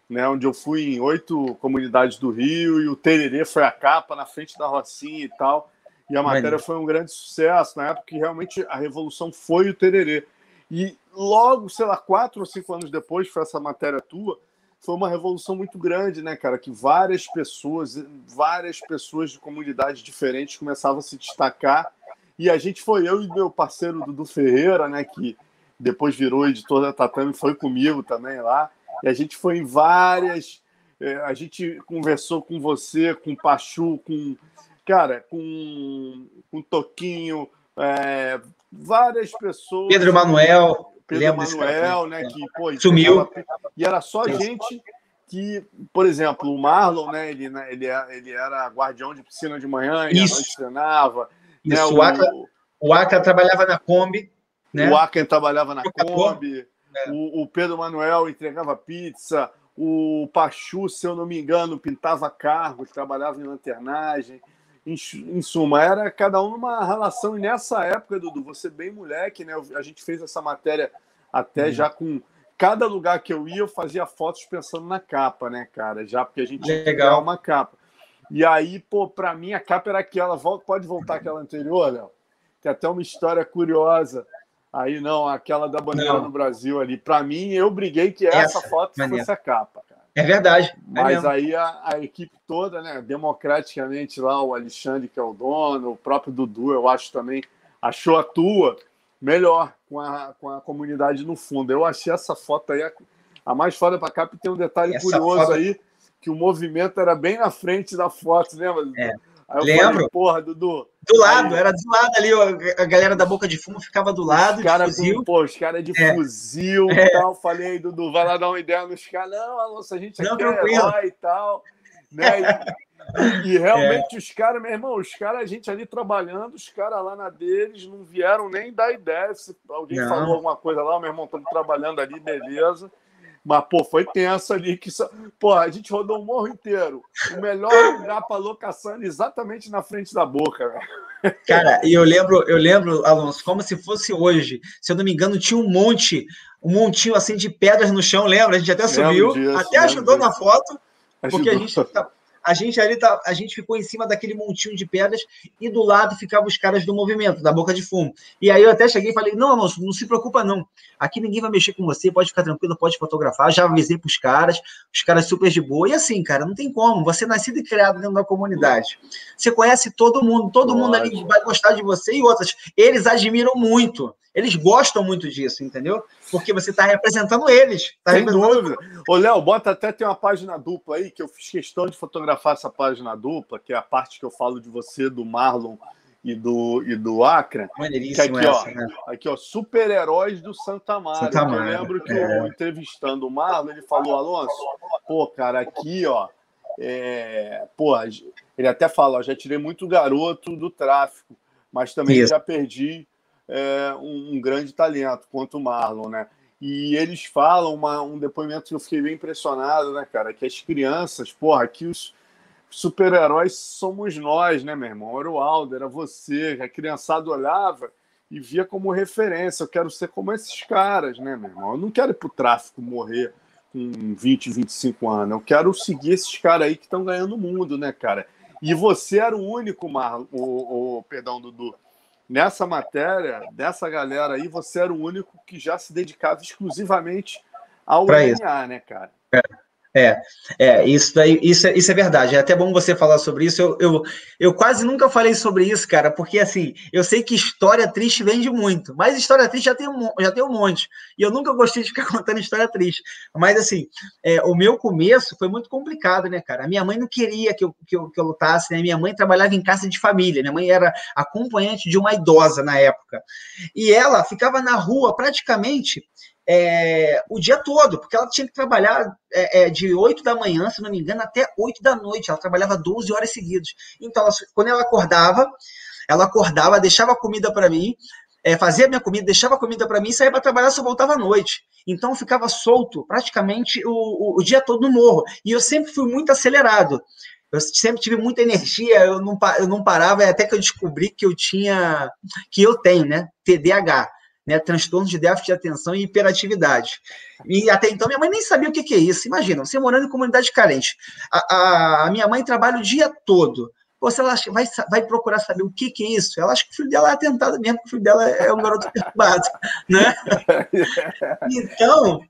né? Onde eu fui em oito comunidades do Rio e o Tererê foi a capa na frente da Rocinha e tal. E a matéria foi um grande sucesso na época que realmente a revolução foi o Tererê. E logo, sei lá, quatro ou cinco anos depois, foi essa matéria tua, foi uma revolução muito grande, né, cara? Que várias pessoas, várias pessoas de comunidades diferentes começavam a se destacar. E a gente foi, eu e meu parceiro Dudu Ferreira, né, que depois virou editor da Tatame, foi comigo também lá. E a gente foi em várias. É, a gente conversou com você, com Pachu, com. Cara, com, com Toquinho, é, várias pessoas. Pedro Manuel. Pedro Manuel, né? Que, pô, Sumiu. E era só gente que, por exemplo, o Marlon, né? Ele, né, ele, ele era guardião de piscina de manhã e Isso. treinava. Né, Isso, né, o, Aka, o Aka trabalhava na Kombi. Né? O Aka trabalhava na Kombi. É. O, o Pedro Manuel entregava pizza. O Pachu, se eu não me engano, pintava carros, trabalhava em lanternagem. Em, em, suma, era cada um numa relação. E nessa época, Dudu, você bem moleque, né? A gente fez essa matéria até uhum. já com cada lugar que eu ia, eu fazia fotos pensando na capa, né, cara? Já porque a gente Legal. uma capa. E aí, pô, pra mim a capa era aquela. Pode voltar aquela anterior, Léo? Tem até uma história curiosa. Aí não, aquela da bandeira no Brasil ali. Para mim, eu briguei que essa, essa foto maneiro. fosse a capa. É verdade. É Mas aí a, a, equipe toda, né, democraticamente lá, o Alexandre, que é o dono, o próprio Dudu, eu acho também, achou a tua melhor, com a, com a comunidade no fundo. Eu achei essa foto aí a, a mais foda para cá, porque tem um detalhe essa curioso foto... aí, que o movimento era bem na frente da foto, lembra? É. Lembro. Falei, Porra, Dudu. Do lado, aí, era do lado ali, a galera da boca de fumo ficava do lado. Os caras pô, os caras de é. fuzil é. e tal. Falei, Dudu, vai lá dar uma ideia nos caras. Não, Alonso, a gente não, aqui é herói e tal. Né? E, e realmente é. os caras, meu irmão, os caras, a gente ali trabalhando, os caras lá na deles não vieram nem dar ideia. Se alguém não. falou alguma coisa lá, meu irmão, estamos trabalhando ali, beleza. Mas, pô, foi tenso ali. Que só... Pô, a gente rodou o morro inteiro. O melhor lugar para locação era exatamente na frente da boca, velho. Cara, e eu lembro, eu lembro, Alonso, como se fosse hoje. Se eu não me engano, tinha um monte, um montinho assim de pedras no chão, lembra? A gente até subiu, disso, até ajudou disso. na foto, porque ajudou. a gente. A gente ali tá, a gente ficou em cima daquele montinho de pedras e do lado ficavam os caras do movimento, da boca de fumo. E aí eu até cheguei e falei: não, Alonso, não se preocupa, não. Aqui ninguém vai mexer com você, pode ficar tranquilo, pode fotografar. Já avisei pros caras, os caras super de boa. E assim, cara, não tem como. Você é nascido e criado dentro da comunidade. Você conhece todo mundo, todo mundo ali vai gostar de você e outras. Eles admiram muito. Eles gostam muito disso, entendeu? Porque você está representando eles. Tá Sem representando... dúvida. Ô, Léo, bota até tem uma página dupla aí, que eu fiz questão de fotografar essa página dupla, que é a parte que eu falo de você, do Marlon e do, e do Acre. Maneiríssimo aqui, essa, ó, né? aqui, ó, super-heróis do Santa Maria. Santa Maria, Eu lembro que é. eu, entrevistando o Marlon, ele falou, Alonso, pô, cara, aqui, ó, é, pô, ele até fala, ó, já tirei muito garoto do tráfico, mas também Isso. já perdi é, um, um grande talento, quanto o Marlon, né? E eles falam uma, um depoimento que eu fiquei bem impressionado, né, cara? Que as crianças, porra, aqui os super-heróis somos nós, né, meu irmão? Era o Aldo, era você. A criançada olhava e via como referência. Eu quero ser como esses caras, né, meu irmão? Eu não quero ir pro tráfico morrer com 20, 25 anos. Eu quero seguir esses caras aí que estão ganhando o mundo, né, cara? E você era o único, Marlon, o, o, perdão, Dudu, nessa matéria, dessa galera aí, você era o único que já se dedicava exclusivamente ao Pra MMA, né, cara? É, é, isso daí, isso, é- isso é verdade. É até bom você falar sobre isso. Eu, eu, eu quase nunca falei sobre isso, cara, porque assim, eu sei que história triste vende muito, mas história triste já tem um, já tem um monte. E eu nunca gostei de ficar contando história triste. Mas assim, é, o meu começo foi muito complicado, né, cara? A minha mãe não queria que eu, que eu, que eu lutasse, né? Minha mãe trabalhava em casa de família. Minha mãe era acompanhante de uma idosa na época. E ela ficava na rua praticamente é, o dia todo, porque ela tinha que trabalhar é, é, de 8 da manhã, se não me engano, até 8 da noite. Ela trabalhava 12 horas seguidas. Então, ela- quando ela acordava, ela acordava, deixava a comida para mim, é, fazia minha comida, deixava a comida para mim saía para trabalhar, só voltava à noite. Então, eu ficava solto praticamente o, o, o dia todo no morro. E eu sempre fui muito acelerado. Eu sempre tive muita energia, eu não, eu não parava, até que eu descobri que eu tinha, que eu tenho, né, TDAH né, transtorno de déficit de atenção e hiperatividade. E até então minha mãe nem sabia o que, que é isso. Imagina, você morando em comunidade carente. A, a, a minha mãe trabalha o dia todo. Pô, se ela vai, vai procurar saber o que, que é isso, ela acha que o filho dela é atentado mesmo, que o filho dela é um garoto perturbado, né? Então,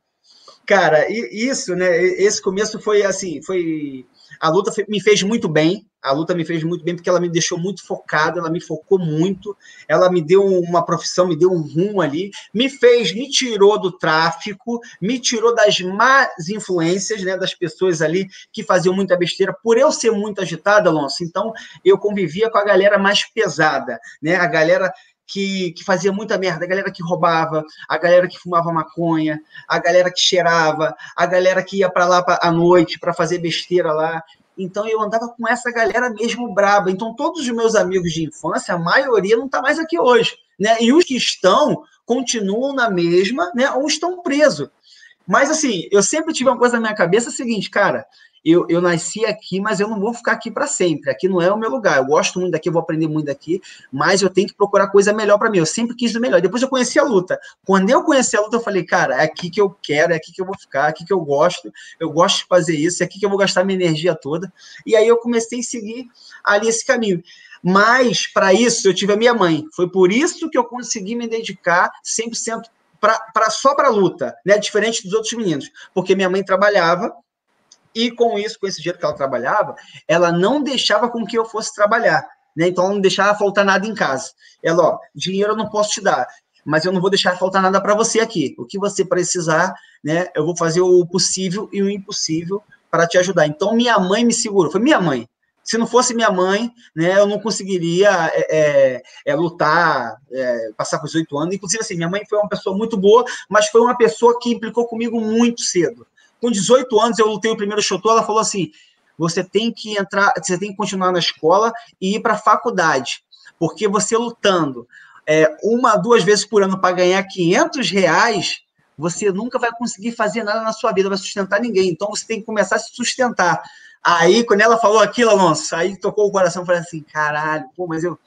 cara, isso, né? Esse começo foi assim, foi a luta me fez muito bem. A luta me fez muito bem porque ela me deixou muito focada, ela me focou muito, ela me deu uma profissão, me deu um rumo ali, me fez, me tirou do tráfico, me tirou das más influências, né, das pessoas ali que faziam muita besteira. Por eu ser muito agitado, Alonso, então eu convivia com a galera mais pesada, né? A galera que, que fazia muita merda, a galera que roubava, a galera que fumava maconha, a galera que cheirava, a galera que ia para lá pra, à noite para fazer besteira lá. Então eu andava com essa galera mesmo braba. Então todos os meus amigos de infância, a maioria não está mais aqui hoje, né? E os que estão continuam na mesma, né? Ou estão presos. Mas assim, eu sempre tive uma coisa na minha cabeça é seguinte, cara, eu, eu nasci aqui, mas eu não vou ficar aqui para sempre. Aqui não é o meu lugar. Eu gosto muito daqui, eu vou aprender muito daqui, mas eu tenho que procurar coisa melhor para mim. Eu sempre quis o melhor. Depois eu conheci a luta. Quando eu conheci a luta, eu falei, cara, é aqui que eu quero, é aqui que eu vou ficar, é aqui que eu gosto. Eu gosto de fazer isso, é aqui que eu vou gastar minha energia toda. E aí eu comecei a seguir ali esse caminho. Mas, para isso, eu tive a minha mãe. Foi por isso que eu consegui me dedicar 100% pra, só para a luta, né? diferente dos outros meninos. Porque minha mãe trabalhava, e com isso, com esse dinheiro que ela trabalhava, ela não deixava com que eu fosse trabalhar. Né? Então, ela não deixava faltar nada em casa. Ela, ó, dinheiro eu não posso te dar, mas eu não vou deixar faltar nada para você aqui. O que você precisar, né? Eu vou fazer o possível e o impossível para te ajudar. Então, minha mãe me segurou. Foi minha mãe. Se não fosse minha mãe, né, eu não conseguiria é, é, é, lutar, é, passar por 18 anos. Inclusive, assim, minha mãe foi uma pessoa muito boa, mas foi uma pessoa que implicou comigo muito cedo. Com 18 anos, eu lutei o primeiro chutô, ela falou assim: você tem que entrar, você tem que continuar na escola e ir para a faculdade, porque você lutando é, uma, duas vezes por ano para ganhar 500 reais, você nunca vai conseguir fazer nada na sua vida, vai sustentar ninguém. Então você tem que começar a se sustentar. Aí, quando ela falou aquilo, Alonso, aí tocou o coração, falei assim, caralho, pô, mas eu,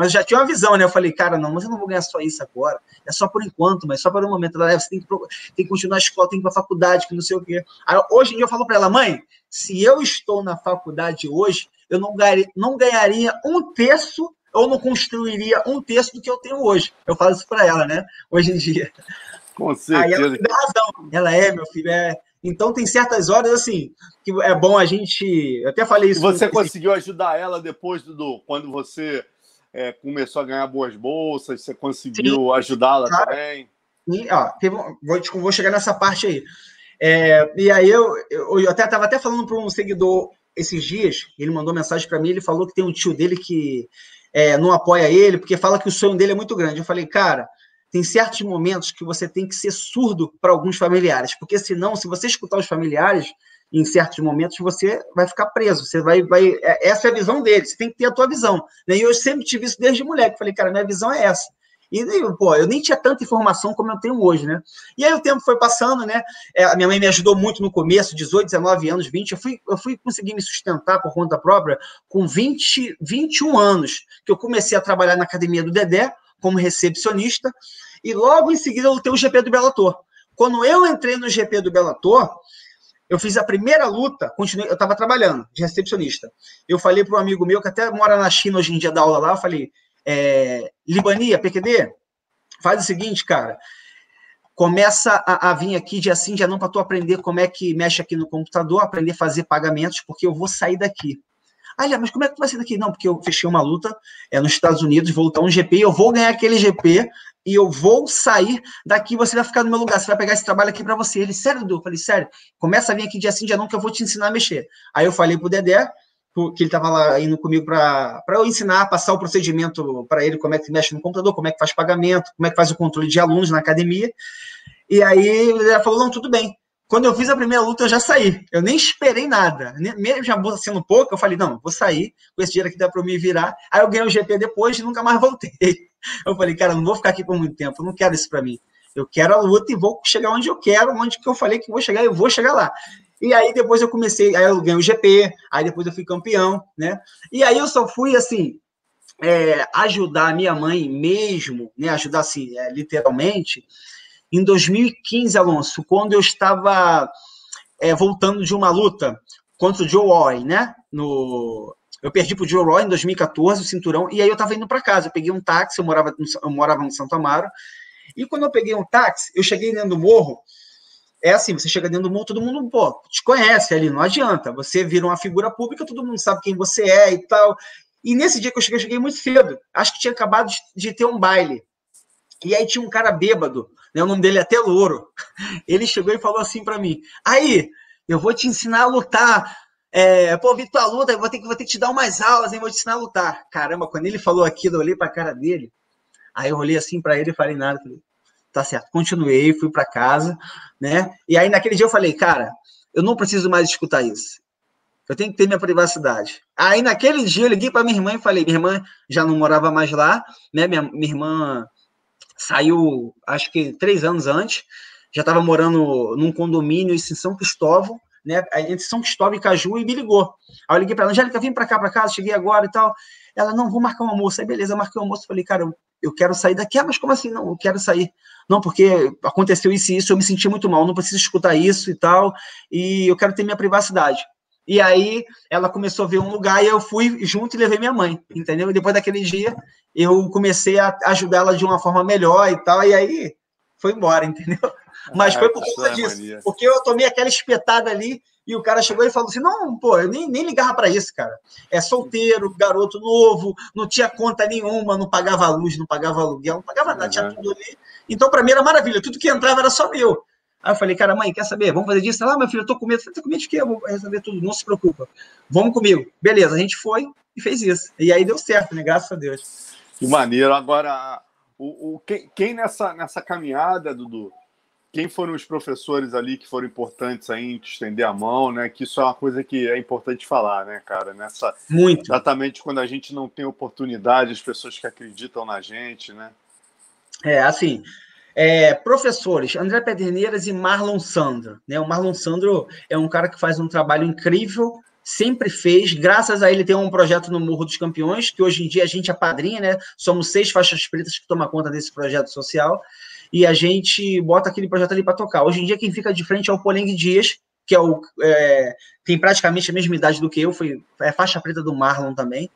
Mas eu já tinha uma visão, né? Eu falei, cara, não, mas eu não vou ganhar só isso agora. É só por enquanto, mas só para o momento. Ela, é, você tem que, tem que continuar a escola, tem que ir para a faculdade, que não sei o quê. Aí, hoje em dia eu falo para ela, mãe, se eu estou na faculdade hoje, eu não ganharia, não ganharia um terço ou não construiria um terço do que eu tenho hoje. Eu falo isso para ela, né? Hoje em dia. Com certeza. Aí ela razão. Ela é, meu filho, é. Então tem certas horas assim que é bom a gente. Eu até falei isso. Você conseguiu ajudar ela depois do quando você é, começou a ganhar boas bolsas, você conseguiu ajudá-la também? Sim, ó, teve, vou, vou chegar nessa parte aí. É, e aí eu, eu, eu até estava até falando para um seguidor esses dias, ele mandou mensagem para mim, ele falou que tem um tio dele que é, não apoia ele, porque fala que o sonho dele é muito grande. Eu falei, cara, tem certos momentos que você tem que ser surdo para alguns familiares, porque senão, se você escutar os familiares, em certos momentos você vai ficar preso, você vai, vai é, essa é a visão dele, você tem que ter a tua visão. Né? E eu sempre tive isso desde moleque, falei, cara, minha visão é essa. E, pô, eu nem tinha tanta informação como eu tenho hoje, né? E aí o tempo foi passando, né? É, a minha mãe me ajudou muito no começo, 18, 19 anos, 20. Eu fui, eu fui conseguir me sustentar por conta própria com 20, 21 anos, que eu comecei a trabalhar na academia do Dedé como recepcionista, e logo em seguida eu lutei o GP do Bellator. Quando eu entrei no GP do Bellator, eu fiz a primeira luta, continuei, eu estava trabalhando de recepcionista. Eu falei para um amigo meu que até mora na China hoje em dia, dá aula lá, eu falei, é, Libania, PQD, faz o seguinte, cara, começa a, a, vir aqui dia sim, dia não, para tu aprender como é que mexe aqui no computador, aprender a fazer pagamentos, porque eu vou sair daqui. Ah, mas como é que tu vai sair daqui? Não, porque eu fechei uma luta é, nos Estados Unidos, vou lutar um GP, eu vou ganhar aquele GP e eu vou sair daqui, você vai ficar no meu lugar, você vai pegar esse trabalho aqui para você. Ele, sério, Dudu? Eu falei, sério, começa a vir aqui dia sim, dia não, que eu vou te ensinar a mexer. Aí eu falei pro Dedé, que ele estava lá indo comigo para eu ensinar, passar o procedimento para ele, como é que mexe no computador, como é que faz pagamento, como é que faz o controle de alunos na academia. E aí ele falou, não, tudo bem. Quando eu fiz a primeira luta, eu já saí. Eu nem esperei nada. Mesmo já sendo pouco, eu falei, não, vou sair, com esse dinheiro aqui dá para me virar. Aí eu ganhei o GP depois e nunca mais voltei. Eu falei, cara, não vou ficar aqui por muito tempo, eu não quero isso para mim. Eu quero a luta e vou chegar onde eu quero, onde que eu falei que vou chegar, eu vou chegar lá. E aí depois eu comecei, aí eu ganhei o GP, aí depois eu fui campeão, né? E aí eu só fui assim é, ajudar a minha mãe mesmo, né? Ajudar assim, é, literalmente, em 2015, Alonso, quando eu estava é, voltando de uma luta contra o Joe Roy, né? No, eu perdi para o Joe Roy em 2014, o cinturão, e aí eu estava indo para casa. Eu peguei um táxi, eu morava, eu morava no Santo Amaro, e quando eu peguei um táxi, eu cheguei dentro do morro, é assim, você chega dentro do mundo, todo mundo, pô, te conhece ali, não adianta. Você vira uma figura pública, todo mundo sabe quem você é e tal. E nesse dia que eu cheguei, eu cheguei muito cedo. Acho que tinha acabado de ter um baile. E aí tinha um cara bêbado, né? O nome dele é até Louro. Ele chegou e falou assim para mim: "Aí, eu vou te ensinar a lutar. É, pô, Vitor, luta, eu vou ter que vou ter que te dar umas aulas, hein? Vou te ensinar a lutar". Caramba, quando ele falou aquilo, eu olhei para a cara dele. Aí eu olhei assim para ele e falei nada, falei: tá certo. Continuei, fui para casa, né? E aí naquele dia eu falei, cara, eu não preciso mais escutar isso. Eu tenho que ter minha privacidade. Aí naquele dia eu liguei para minha irmã e falei, minha irmã já não morava mais lá, né? Minha, minha irmã saiu, acho que três anos antes, já estava morando num condomínio em São Cristóvão, né? Entre São Cristóvão e Caju e me ligou. Aí eu liguei para ela, Angélica, vem para cá, para casa, cheguei agora e tal. Ela, não, vou marcar um almoço. Aí beleza, eu marquei um almoço. Falei, cara, eu eu quero sair daqui. Ah, mas como assim? Não, eu quero sair. Não, porque aconteceu isso e isso, eu me senti muito mal, não preciso escutar isso e tal, e eu quero ter minha privacidade. E aí ela começou a ver um lugar e eu fui junto e levei minha mãe, entendeu? E depois daquele dia eu comecei a ajudar ela de uma forma melhor e tal, e aí foi embora, entendeu? Mas foi por conta disso, porque eu tomei aquela espetada ali e o cara chegou e falou assim: não, pô, eu nem, nem ligava para isso, cara. É solteiro, garoto novo, não tinha conta nenhuma, não pagava luz, não pagava aluguel, não pagava nada, uhum. tinha tudo ali. Então, para mim era maravilha, tudo que entrava era só meu. Aí eu falei, cara, mãe, quer saber? Vamos fazer disso? Ah, meu filho, eu tô com medo. Você tá com medo de quê? Eu vou resolver tudo, não se preocupa. Vamos comigo. Beleza, a gente foi e fez isso. E aí deu certo, né? Graças a Deus. Que maneiro. Agora, o, o, quem, quem nessa, nessa caminhada, Dudu, quem foram os professores ali que foram importantes aí em te estender a mão, né? Que isso é uma coisa que é importante falar, né, cara? Nessa, Muito. Exatamente quando a gente não tem oportunidade, as pessoas que acreditam na gente, né? É, assim, é, professores, André Pederneiras e Marlon Sandro. Né? O Marlon Sandro é um cara que faz um trabalho incrível sempre fez. Graças a ele tem um projeto no Morro dos Campeões, que hoje em dia a gente é padrinha, né? Somos seis faixas pretas que tomam conta desse projeto social e a gente bota aquele projeto ali para tocar. Hoje em dia quem fica de frente é o Polengue Dias, que é o é, tem praticamente a mesma idade do que eu, foi é faixa preta do Marlon também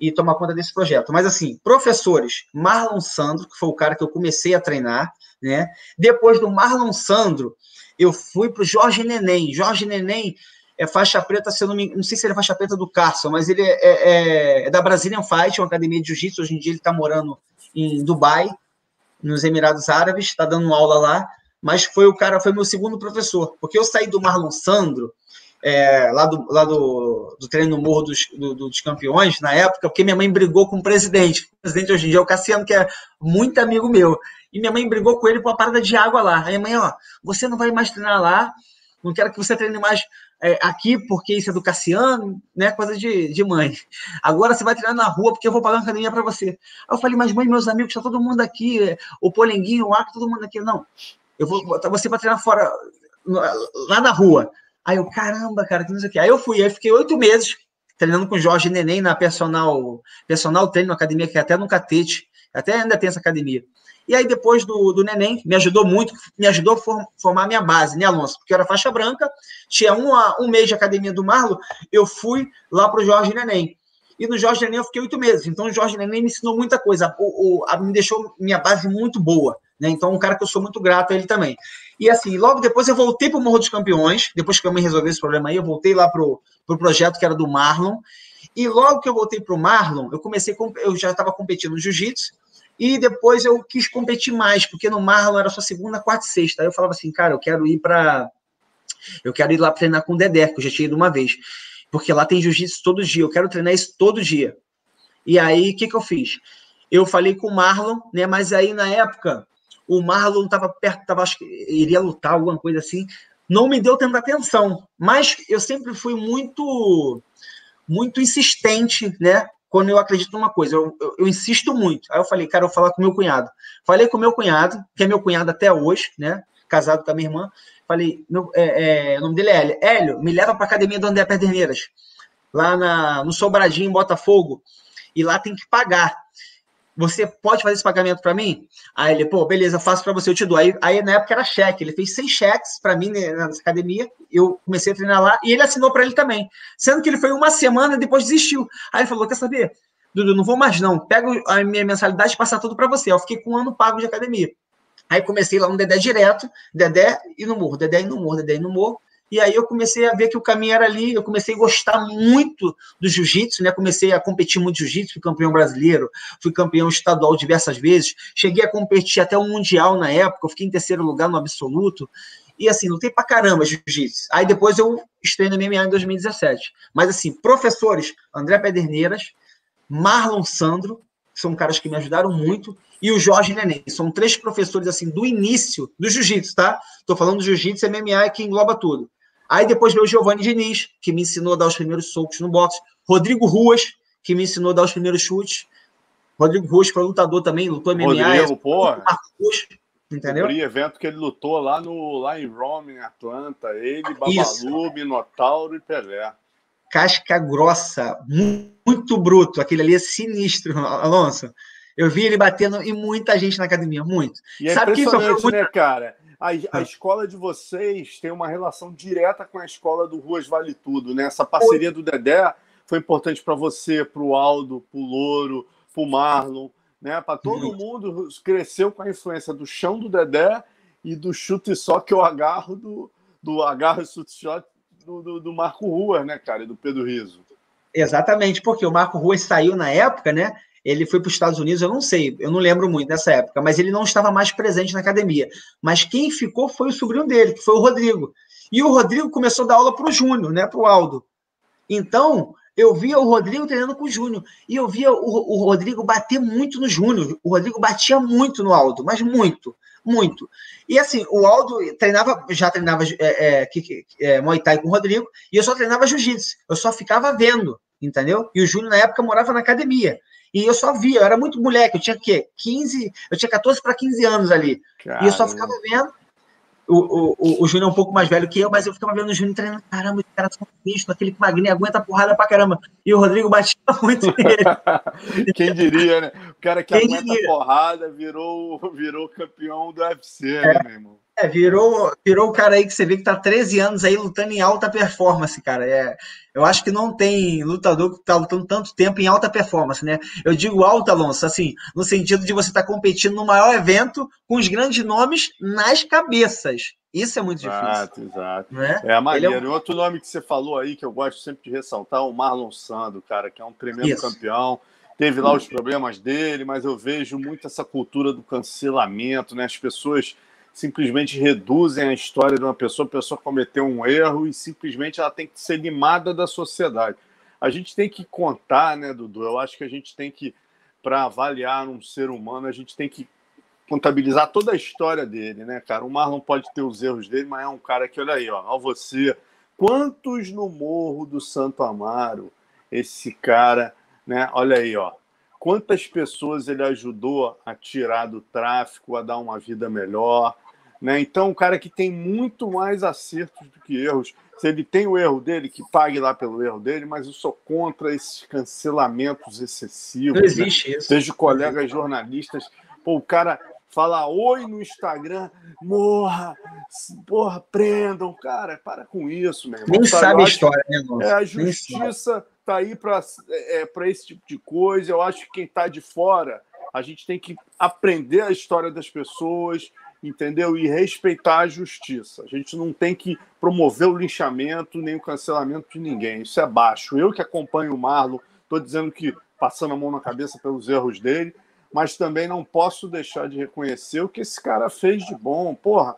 e toma conta desse projeto. Mas assim, professores, Marlon Sandro, que foi o cara que eu comecei a treinar, né? Depois do Marlon Sandro, eu fui para o Jorge Neném. Jorge Neném é faixa preta, se não, me, não sei se ele é faixa preta do Carson, mas ele é, é, é da Brazilian Fight, uma academia de jiu-jitsu. Hoje em dia ele está morando em Dubai, nos Emirados Árabes, está dando aula lá. Mas foi o cara, foi meu segundo professor, porque eu saí do Marlon Sandro, é, lá, do, lá do, do treino no Morro dos, do, dos Campeões, na época, porque minha mãe brigou com o presidente. O presidente hoje em dia é o Cassiano, que é muito amigo meu. E minha mãe brigou com ele por uma parada de água lá. Aí mãe, ó, você não vai mais treinar lá, não quero que você treine mais é, aqui, porque isso é do Cassiano, né? Coisa de, de mãe. Agora você vai treinar na rua, porque eu vou pagar uma academia para você. Aí eu falei, mas mãe, meus amigos, está todo mundo aqui, o Polenguinho, o Arco, todo mundo aqui. Não, eu vou você para treinar fora, lá na rua. Aí eu, caramba, cara, que não sei o que. Aí eu fui, aí fiquei oito meses treinando com o Jorge Neném na personal, personal treino, academia que é até no Catete, até ainda tem essa academia. E aí, depois do, do Neném, me ajudou muito, me ajudou a formar a minha base, né, Alonso? Porque eu era faixa branca, tinha um, um mês de academia do Marlo, eu fui lá para o Jorge Neném. E no Jorge Neném eu fiquei oito meses. Então, o Jorge Neném me ensinou muita coisa, o, o, a, me deixou minha base muito boa. Né? Então, um cara que eu sou muito grato a ele também. E assim, logo depois eu voltei para o Morro dos Campeões, depois que eu me resolvi esse problema aí, eu voltei lá para o pro projeto que era do Marlon. E logo que eu voltei para o Marlon, eu comecei, eu já estava competindo no jiu-jitsu, e depois eu quis competir mais, porque no Marlon era só segunda, quarta e sexta. Aí eu falava assim, cara, eu quero ir para. Eu quero ir lá treinar com o Dedé, que eu já tinha ido uma vez. Porque lá tem jiu-jitsu todo dia, eu quero treinar isso todo dia. E aí, o que, que eu fiz? Eu falei com o Marlon, né? Mas aí na época, o Marlon estava perto, tava, acho que iria lutar, alguma coisa assim. Não me deu tanta atenção. Mas eu sempre fui muito muito insistente, né? quando eu acredito numa coisa, eu, eu, eu, insisto muito. Aí eu falei, cara, eu vou falar com meu cunhado. Falei com meu cunhado, que é meu cunhado até hoje, né? Casado com a minha irmã. Falei, meu, é, é, o nome dele é Hélio. Hélio, me leva para a academia do André Pederneiras, lá na, no Sobradinho, em Botafogo. E lá tem que pagar você pode fazer esse pagamento para mim? Aí ele, pô, beleza, faço para você, eu te dou. Aí, aí na época era cheque, ele fez seis cheques para mim né, nessa academia, eu comecei a treinar lá e ele assinou para ele também. Sendo que ele foi uma semana depois desistiu. Aí ele falou: quer saber? Dudu, não vou mais não, pega a minha mensalidade e passa tudo para você. Eu fiquei com um ano pago de academia. Aí comecei lá no Dedé direto, Dedé e no morro, Dedé e no morro, Dedé e no morro. E aí eu comecei a ver que o caminho era ali, eu comecei a gostar muito do jiu-jitsu, né? Comecei a competir muito jiu-jitsu, fui campeão brasileiro, fui campeão estadual diversas vezes, cheguei a competir até o mundial na época, fiquei em terceiro lugar no absoluto. E assim, lutei pra caramba jiu-jitsu. Aí depois eu estrei no MMA em 2017. Mas assim, professores, André Pederneiras, Marlon Sandro, são caras que me ajudaram muito, e o Jorge Neném. São três professores assim do início do jiu-jitsu, tá? Tô falando do jiu-jitsu, MMA que engloba tudo. Aí depois veio o Giovanni Diniz, que me ensinou a dar os primeiros socos no boxe. Rodrigo Ruas, que me ensinou a dar os primeiros chutes. Rodrigo Ruas foi lutador também, lutou MMA. Rodrigo, pô. Entendeu? O evento que ele lutou lá, no, lá em Rome, em Atlanta. Ele, Babalu, Isso. Minotauro e Pelé. Casca grossa, muito bruto. Aquele ali é sinistro, Alonso. Eu vi ele batendo em muita gente na academia, muito. E é Sabe que isso muito... né, cara? A, a, ah. escola de vocês tem uma relação direta com a escola do Ruas Vale Tudo, né? Essa parceria do Dedé foi importante para você, para o Aldo, para o Louro, para o Marlon, né? Para todo mundo cresceu com a influência do chão do Dedé e do chute só que eu agarro do, do agarro e chute shot do, do, do, Marco Ruas, né, cara, e do Pedro Riso. Exatamente, porque o Marco Ruas saiu na época, né? Ele foi para os Estados Unidos, eu não sei, eu não lembro muito nessa época, mas ele não estava mais presente na academia. Mas quem ficou foi o sobrinho dele, que foi o Rodrigo. E o Rodrigo começou a dar aula para o Júnior, né, para o Aldo. Então, eu via o Rodrigo treinando com o Júnior. E eu via o, o Rodrigo bater muito no Júnior. O Rodrigo batia muito no Aldo, mas muito, muito. E assim, o Aldo treinava, já treinava é, é, é, Muay Thai com o Rodrigo, e eu só treinava Jiu-Jitsu. Eu só ficava vendo, entendeu? E o Júnior, na época, morava na academia. E eu só via, eu era muito moleque, eu tinha o quê? 15, eu tinha 14 para 15 anos ali. Caramba. E eu só ficava vendo. o, o, o Júnior é um pouco mais velho que eu, mas eu ficava vendo o Júnior treinando, caramba, os caras são bicho, aquele magrinho aguenta porrada pra caramba. E o Rodrigo batia muito nele. Quem diria, né? O cara que Quem aguenta diria? porrada virou, virou campeão do UFC, é. né, meu irmão? É, virou, virou o cara aí que você vê que tá 13 anos aí lutando em alta performance, cara. É, eu acho que não tem lutador que tá lutando tanto tempo em alta performance, né? Eu digo alta, Alonso, assim, no sentido de você estar tá competindo no maior evento com os grandes nomes nas cabeças. Isso é muito difícil. Exato, exato. Né? É a maneira. É um... Outro nome que você falou aí, que eu gosto sempre de ressaltar, é o Marlon Sando, cara, que é um tremendo Isso. campeão. Teve lá os problemas dele, mas eu vejo muito essa cultura do cancelamento, né? As pessoas simplesmente reduzem a história de uma pessoa, a pessoa cometeu um erro e simplesmente ela tem que ser limada da sociedade. A gente tem que contar, né, Dudu? Eu acho que a gente tem que, para avaliar um ser humano, a gente tem que contabilizar toda a história dele, né, cara? O Marlon pode ter os erros dele, mas é um cara que, olha aí, ó, você, quantos no Morro do Santo Amaro esse cara, né? Olha aí, ó, quantas pessoas ele ajudou a tirar do tráfico, a dar uma vida melhor, né? Então, um cara que tem muito mais acertos do que erros. Se ele tem o erro dele, que pague lá pelo erro dele, mas eu sou contra esses cancelamentos excessivos. Não né? existe né? isso. Desde colegas jornalistas. Pô, o cara fala oi no Instagram, morra, porra, prendam. Cara, para com isso, meu irmão. Nem sabe a história, né, irmão? É, a justiça tá aí para é, é esse tipo de coisa. Eu acho que quem está de fora, a gente tem que aprender a história das pessoas, entendeu? E respeitar a justiça. A gente não tem que promover o linchamento nem o cancelamento de ninguém. Isso é baixo. Eu que acompanho o Marlon, estou dizendo que passando a mão na cabeça pelos erros dele, mas também não posso deixar de reconhecer o que esse cara fez de bom. Porra,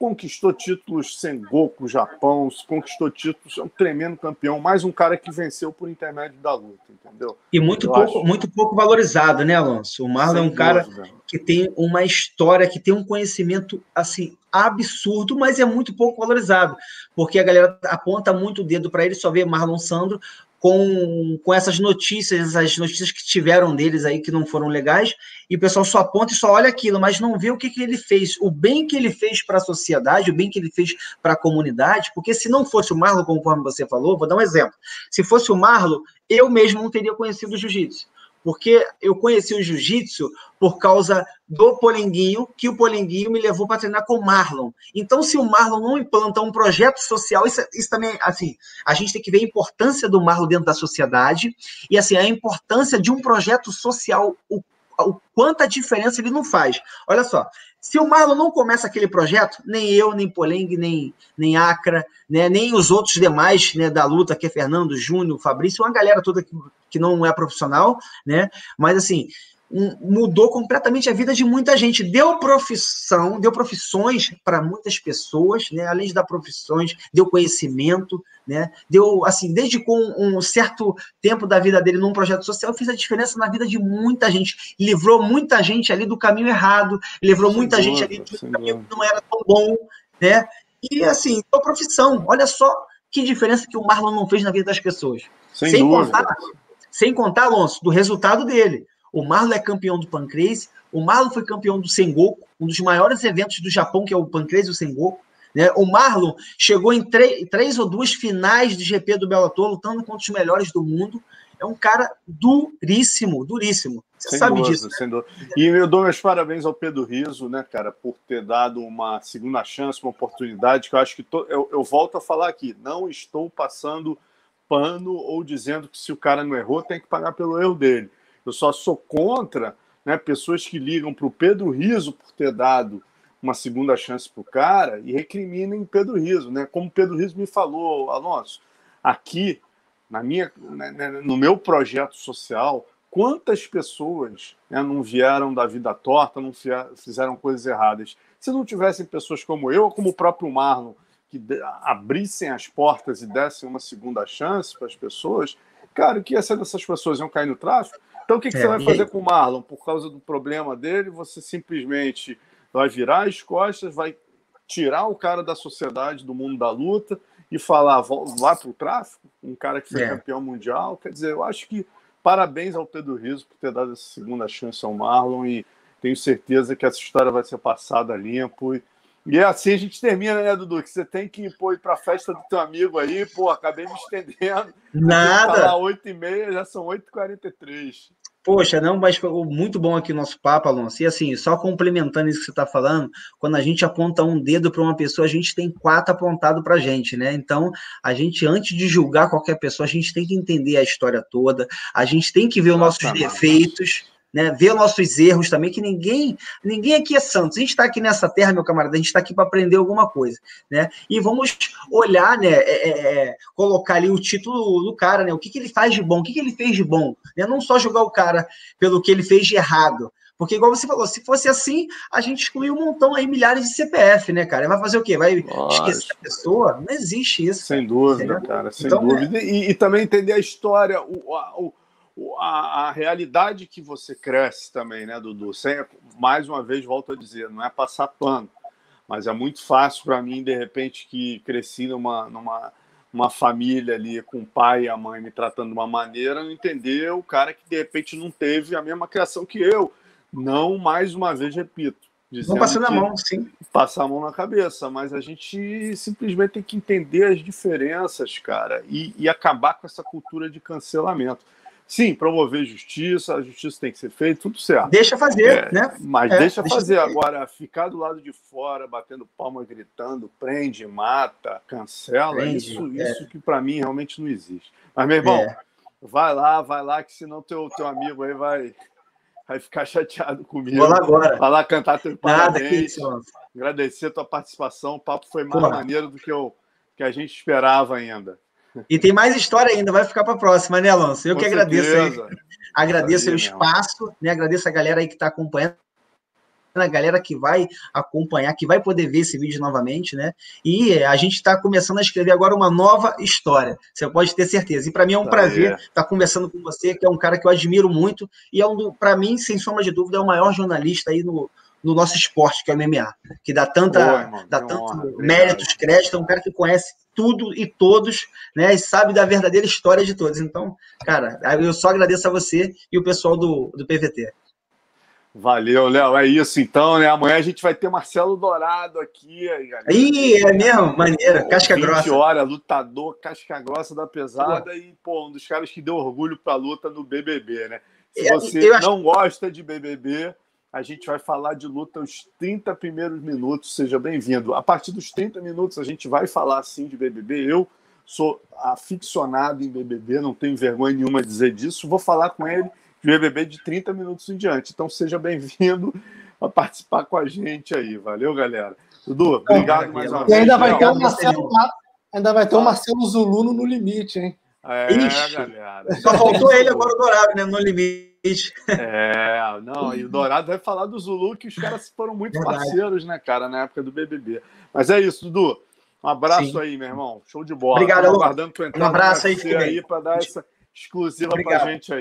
conquistou títulos sem Goku, Japão, conquistou títulos, é um tremendo campeão, mais um cara que venceu por intermédio da luta, entendeu? E muito pouco, acho... muito pouco valorizado, né, Alonso? O Marlon é um cara que tem uma história, que tem um conhecimento assim absurdo, mas é muito pouco valorizado, porque a galera aponta muito o dedo para ele, só vê Marlon Sandro com, com essas notícias, as notícias que tiveram deles aí que não foram legais, e o pessoal só aponta e só olha aquilo, mas não vê o que, que ele fez, o bem que ele fez para a sociedade, o bem que ele fez para a comunidade, porque se não fosse o Marlon, conforme você falou, vou dar um exemplo. Se fosse o Marlon, eu mesmo não teria conhecido o jiu-jitsu porque eu conheci o jiu-jitsu por causa do Polenguinho, que o Polenguinho me levou para treinar com o Marlon. Então, se o Marlon não implanta um projeto social, isso, isso, também, assim, a gente tem que ver a importância do Marlon dentro da sociedade e, assim, a importância de um projeto social, o, o quanta diferença ele não faz. Olha só, se o Marlon não começa aquele projeto, nem eu, nem Poleng, nem, nem Acra, né, nem os outros demais né, da luta, que é Fernando, Júnior, Fabrício, uma galera toda que, que não é profissional, né? Mas assim, mudou completamente a vida de muita gente, deu profissão, deu profissões para muitas pessoas, né? Além de dar profissões, deu conhecimento, né? Deu assim, desde com um certo tempo da vida dele num projeto social, fez a diferença na vida de muita gente, livrou muita gente ali do caminho errado, livrou muita boa, gente ali do caminho que não era tão bom, né? E assim, deu profissão. Olha só que diferença que o Marlon não fez na vida das pessoas. Sem, sem contar, sem contar, Alonso, do resultado dele. O Marlon é campeão do Pancrase, o Marlon foi campeão do Sengoku, um dos maiores eventos do Japão, que é o Pancrase e o Sengoku. Né? O Marlon chegou em três ou duas finais de GP do Bellator, lutando contra os melhores do mundo. É um cara duríssimo, duríssimo. Você sem sabe dúvida, disso. Sem dúvida. E eu dou meus parabéns ao Pedro Riso, né, cara, por ter dado uma segunda chance, uma oportunidade, que eu acho que to... eu, eu volto a falar aqui, não estou passando pano ou dizendo que se o cara não errou, tem que pagar pelo erro dele. Eu só sou contra né, pessoas que ligam para o Pedro Riso por ter dado uma segunda chance para o cara e recriminem Pedro Riso. Né? Como Pedro Riso me falou, Alonso, aqui na minha, né, né no meu projeto social, quantas pessoas né, não vieram da vida torta, não fizeram coisas erradas? Se não tivessem pessoas como eu, ou como o próprio Marlon, que abrissem as portas e dessem uma segunda chance para as pessoas, cara, o que ia ser dessas pessoas? Iam cair no tráfico? Então, o que, que é, você vai fazer com o Marlon? Por causa do problema dele, você simplesmente vai virar as costas, vai tirar o cara da sociedade, do mundo da luta e falar, vá para o tráfico? Um cara que foi é. campeão mundial? Quer dizer, eu acho que parabéns ao Pedro Riso por ter dado essa segunda chance ao Marlon e tenho certeza que essa história vai ser passada limpo e, E é assim a gente termina, né, Dudu? Que você tem que pô, ir para a festa do teu amigo aí, pô, acabei me estendendo. Nada. Tá 8h30, já são 8h43. Poxa, não, mas foi muito bom aqui o nosso papo, Alonso. E assim, só complementando isso que você está falando, quando a gente aponta um dedo para uma pessoa, a gente tem quatro apontado para a gente, né? Então, a gente, antes de julgar qualquer pessoa, a gente tem que entender a história toda, a gente tem que ver os nossos defeitos, né? Ver nossos erros também, que ninguém ninguém aqui é santo. A gente está aqui nessa terra, meu camarada, a gente está aqui para aprender alguma coisa, né? E vamos olhar, né? É, é, é, colocar ali o título do cara, né? O que, que ele faz de bom, o que, que ele fez de bom, né? Não só jogar o cara pelo que ele fez de errado. Porque, igual você falou, se fosse assim, a gente excluiu um montão aí, milhares de CPF, né, cara? Vai fazer o quê? Vai Nossa. esquecer a pessoa? Não existe isso. Sem dúvida, entendeu? cara, sem então, dúvida. É... E, e, também entender a história, o, o a, a, realidade que você cresce também, né, Dudu? Sem, mais uma vez, volto a dizer, não é passar pano, mas é muito fácil para mim, de repente, que cresci numa, numa uma família ali com o pai e a mãe me tratando de uma maneira, não entender o cara que de repente não teve a mesma criação que eu. Não, mais uma vez, repito. Não passando a mão, sim. Passar a mão na cabeça, mas a gente simplesmente tem que entender as diferenças, cara, e, e acabar com essa cultura de cancelamento. Sim, promover justiça, a justiça tem que ser feita, tudo certo. Deixa fazer, é, né? Mas é, deixa, deixa fazer. fazer. Agora, ficar do lado de fora, batendo palma, gritando, prende, mata, cancela, prende, isso, é. isso que para mim realmente não existe. Mas, meu irmão, é. vai lá, vai lá, que senão teu, teu amigo aí vai, vai ficar chateado comigo. Vou lá agora. Vai lá cantar teu Nada, que isso, Agradecer a tua participação. O papo foi mais Pô. maneiro do que, eu, que a gente esperava ainda. E tem mais história ainda, vai ficar para a próxima, né, Alonso? Eu Com que agradeço aí. Agradeço o espaço, né? Agradeço a galera aí que está acompanhando a galera que vai acompanhar, que vai poder ver esse vídeo novamente, né? E a gente está começando a escrever agora uma nova história, você pode ter certeza. E para mim é um tá prazer estar tá conversando com você, que é um cara que eu admiro muito e é um, para mim, sem sombra de dúvida, é o maior jornalista aí no, no nosso esporte, que é o MMA, que dá tanta, Boa, irmão, dá tanto méritos, crédito, é um cara que conhece tudo e todos, né, e sabe da verdadeira história de todos. Então, cara, eu só agradeço a você e o pessoal do, do PVT. Valeu, Léo. É isso então, né? Amanhã a gente vai ter Marcelo Dourado aqui. Galera. Ih, é mesmo? Maneira. Casca 20 grossa. horas, lutador, casca grossa da pesada e, pô, um dos caras que deu orgulho pra luta no BBB, né? Se você eu não acho... gosta de BBB, a gente vai falar de luta os 30 primeiros minutos. Seja bem-vindo. A partir dos 30 minutos, a gente vai falar sim de BBB. Eu sou aficionado em BBB, não tenho vergonha nenhuma de dizer disso. Vou falar com ele de BBB de 30 minutos em diante. Então, seja bem-vindo a participar com a gente aí. Valeu, galera. Dudu, obrigado mais uma vez. E ainda vai ter o Marcelo, ainda vai ter o Marcelo Zulu no limite, hein? É, Ixi, galera. Só faltou ele agora, o Dourado, né? No limite. É, não, e o Dourado vai falar do Zulu, que os caras foram muito Verdade. parceiros, né, cara, na época do BBB. Mas é isso, Dudu. Um abraço Sim. aí, meu irmão. Show de bola. Obrigado, aguardando tu entrar um abraço aí, aí para dar essa exclusiva Obrigado. pra gente aí.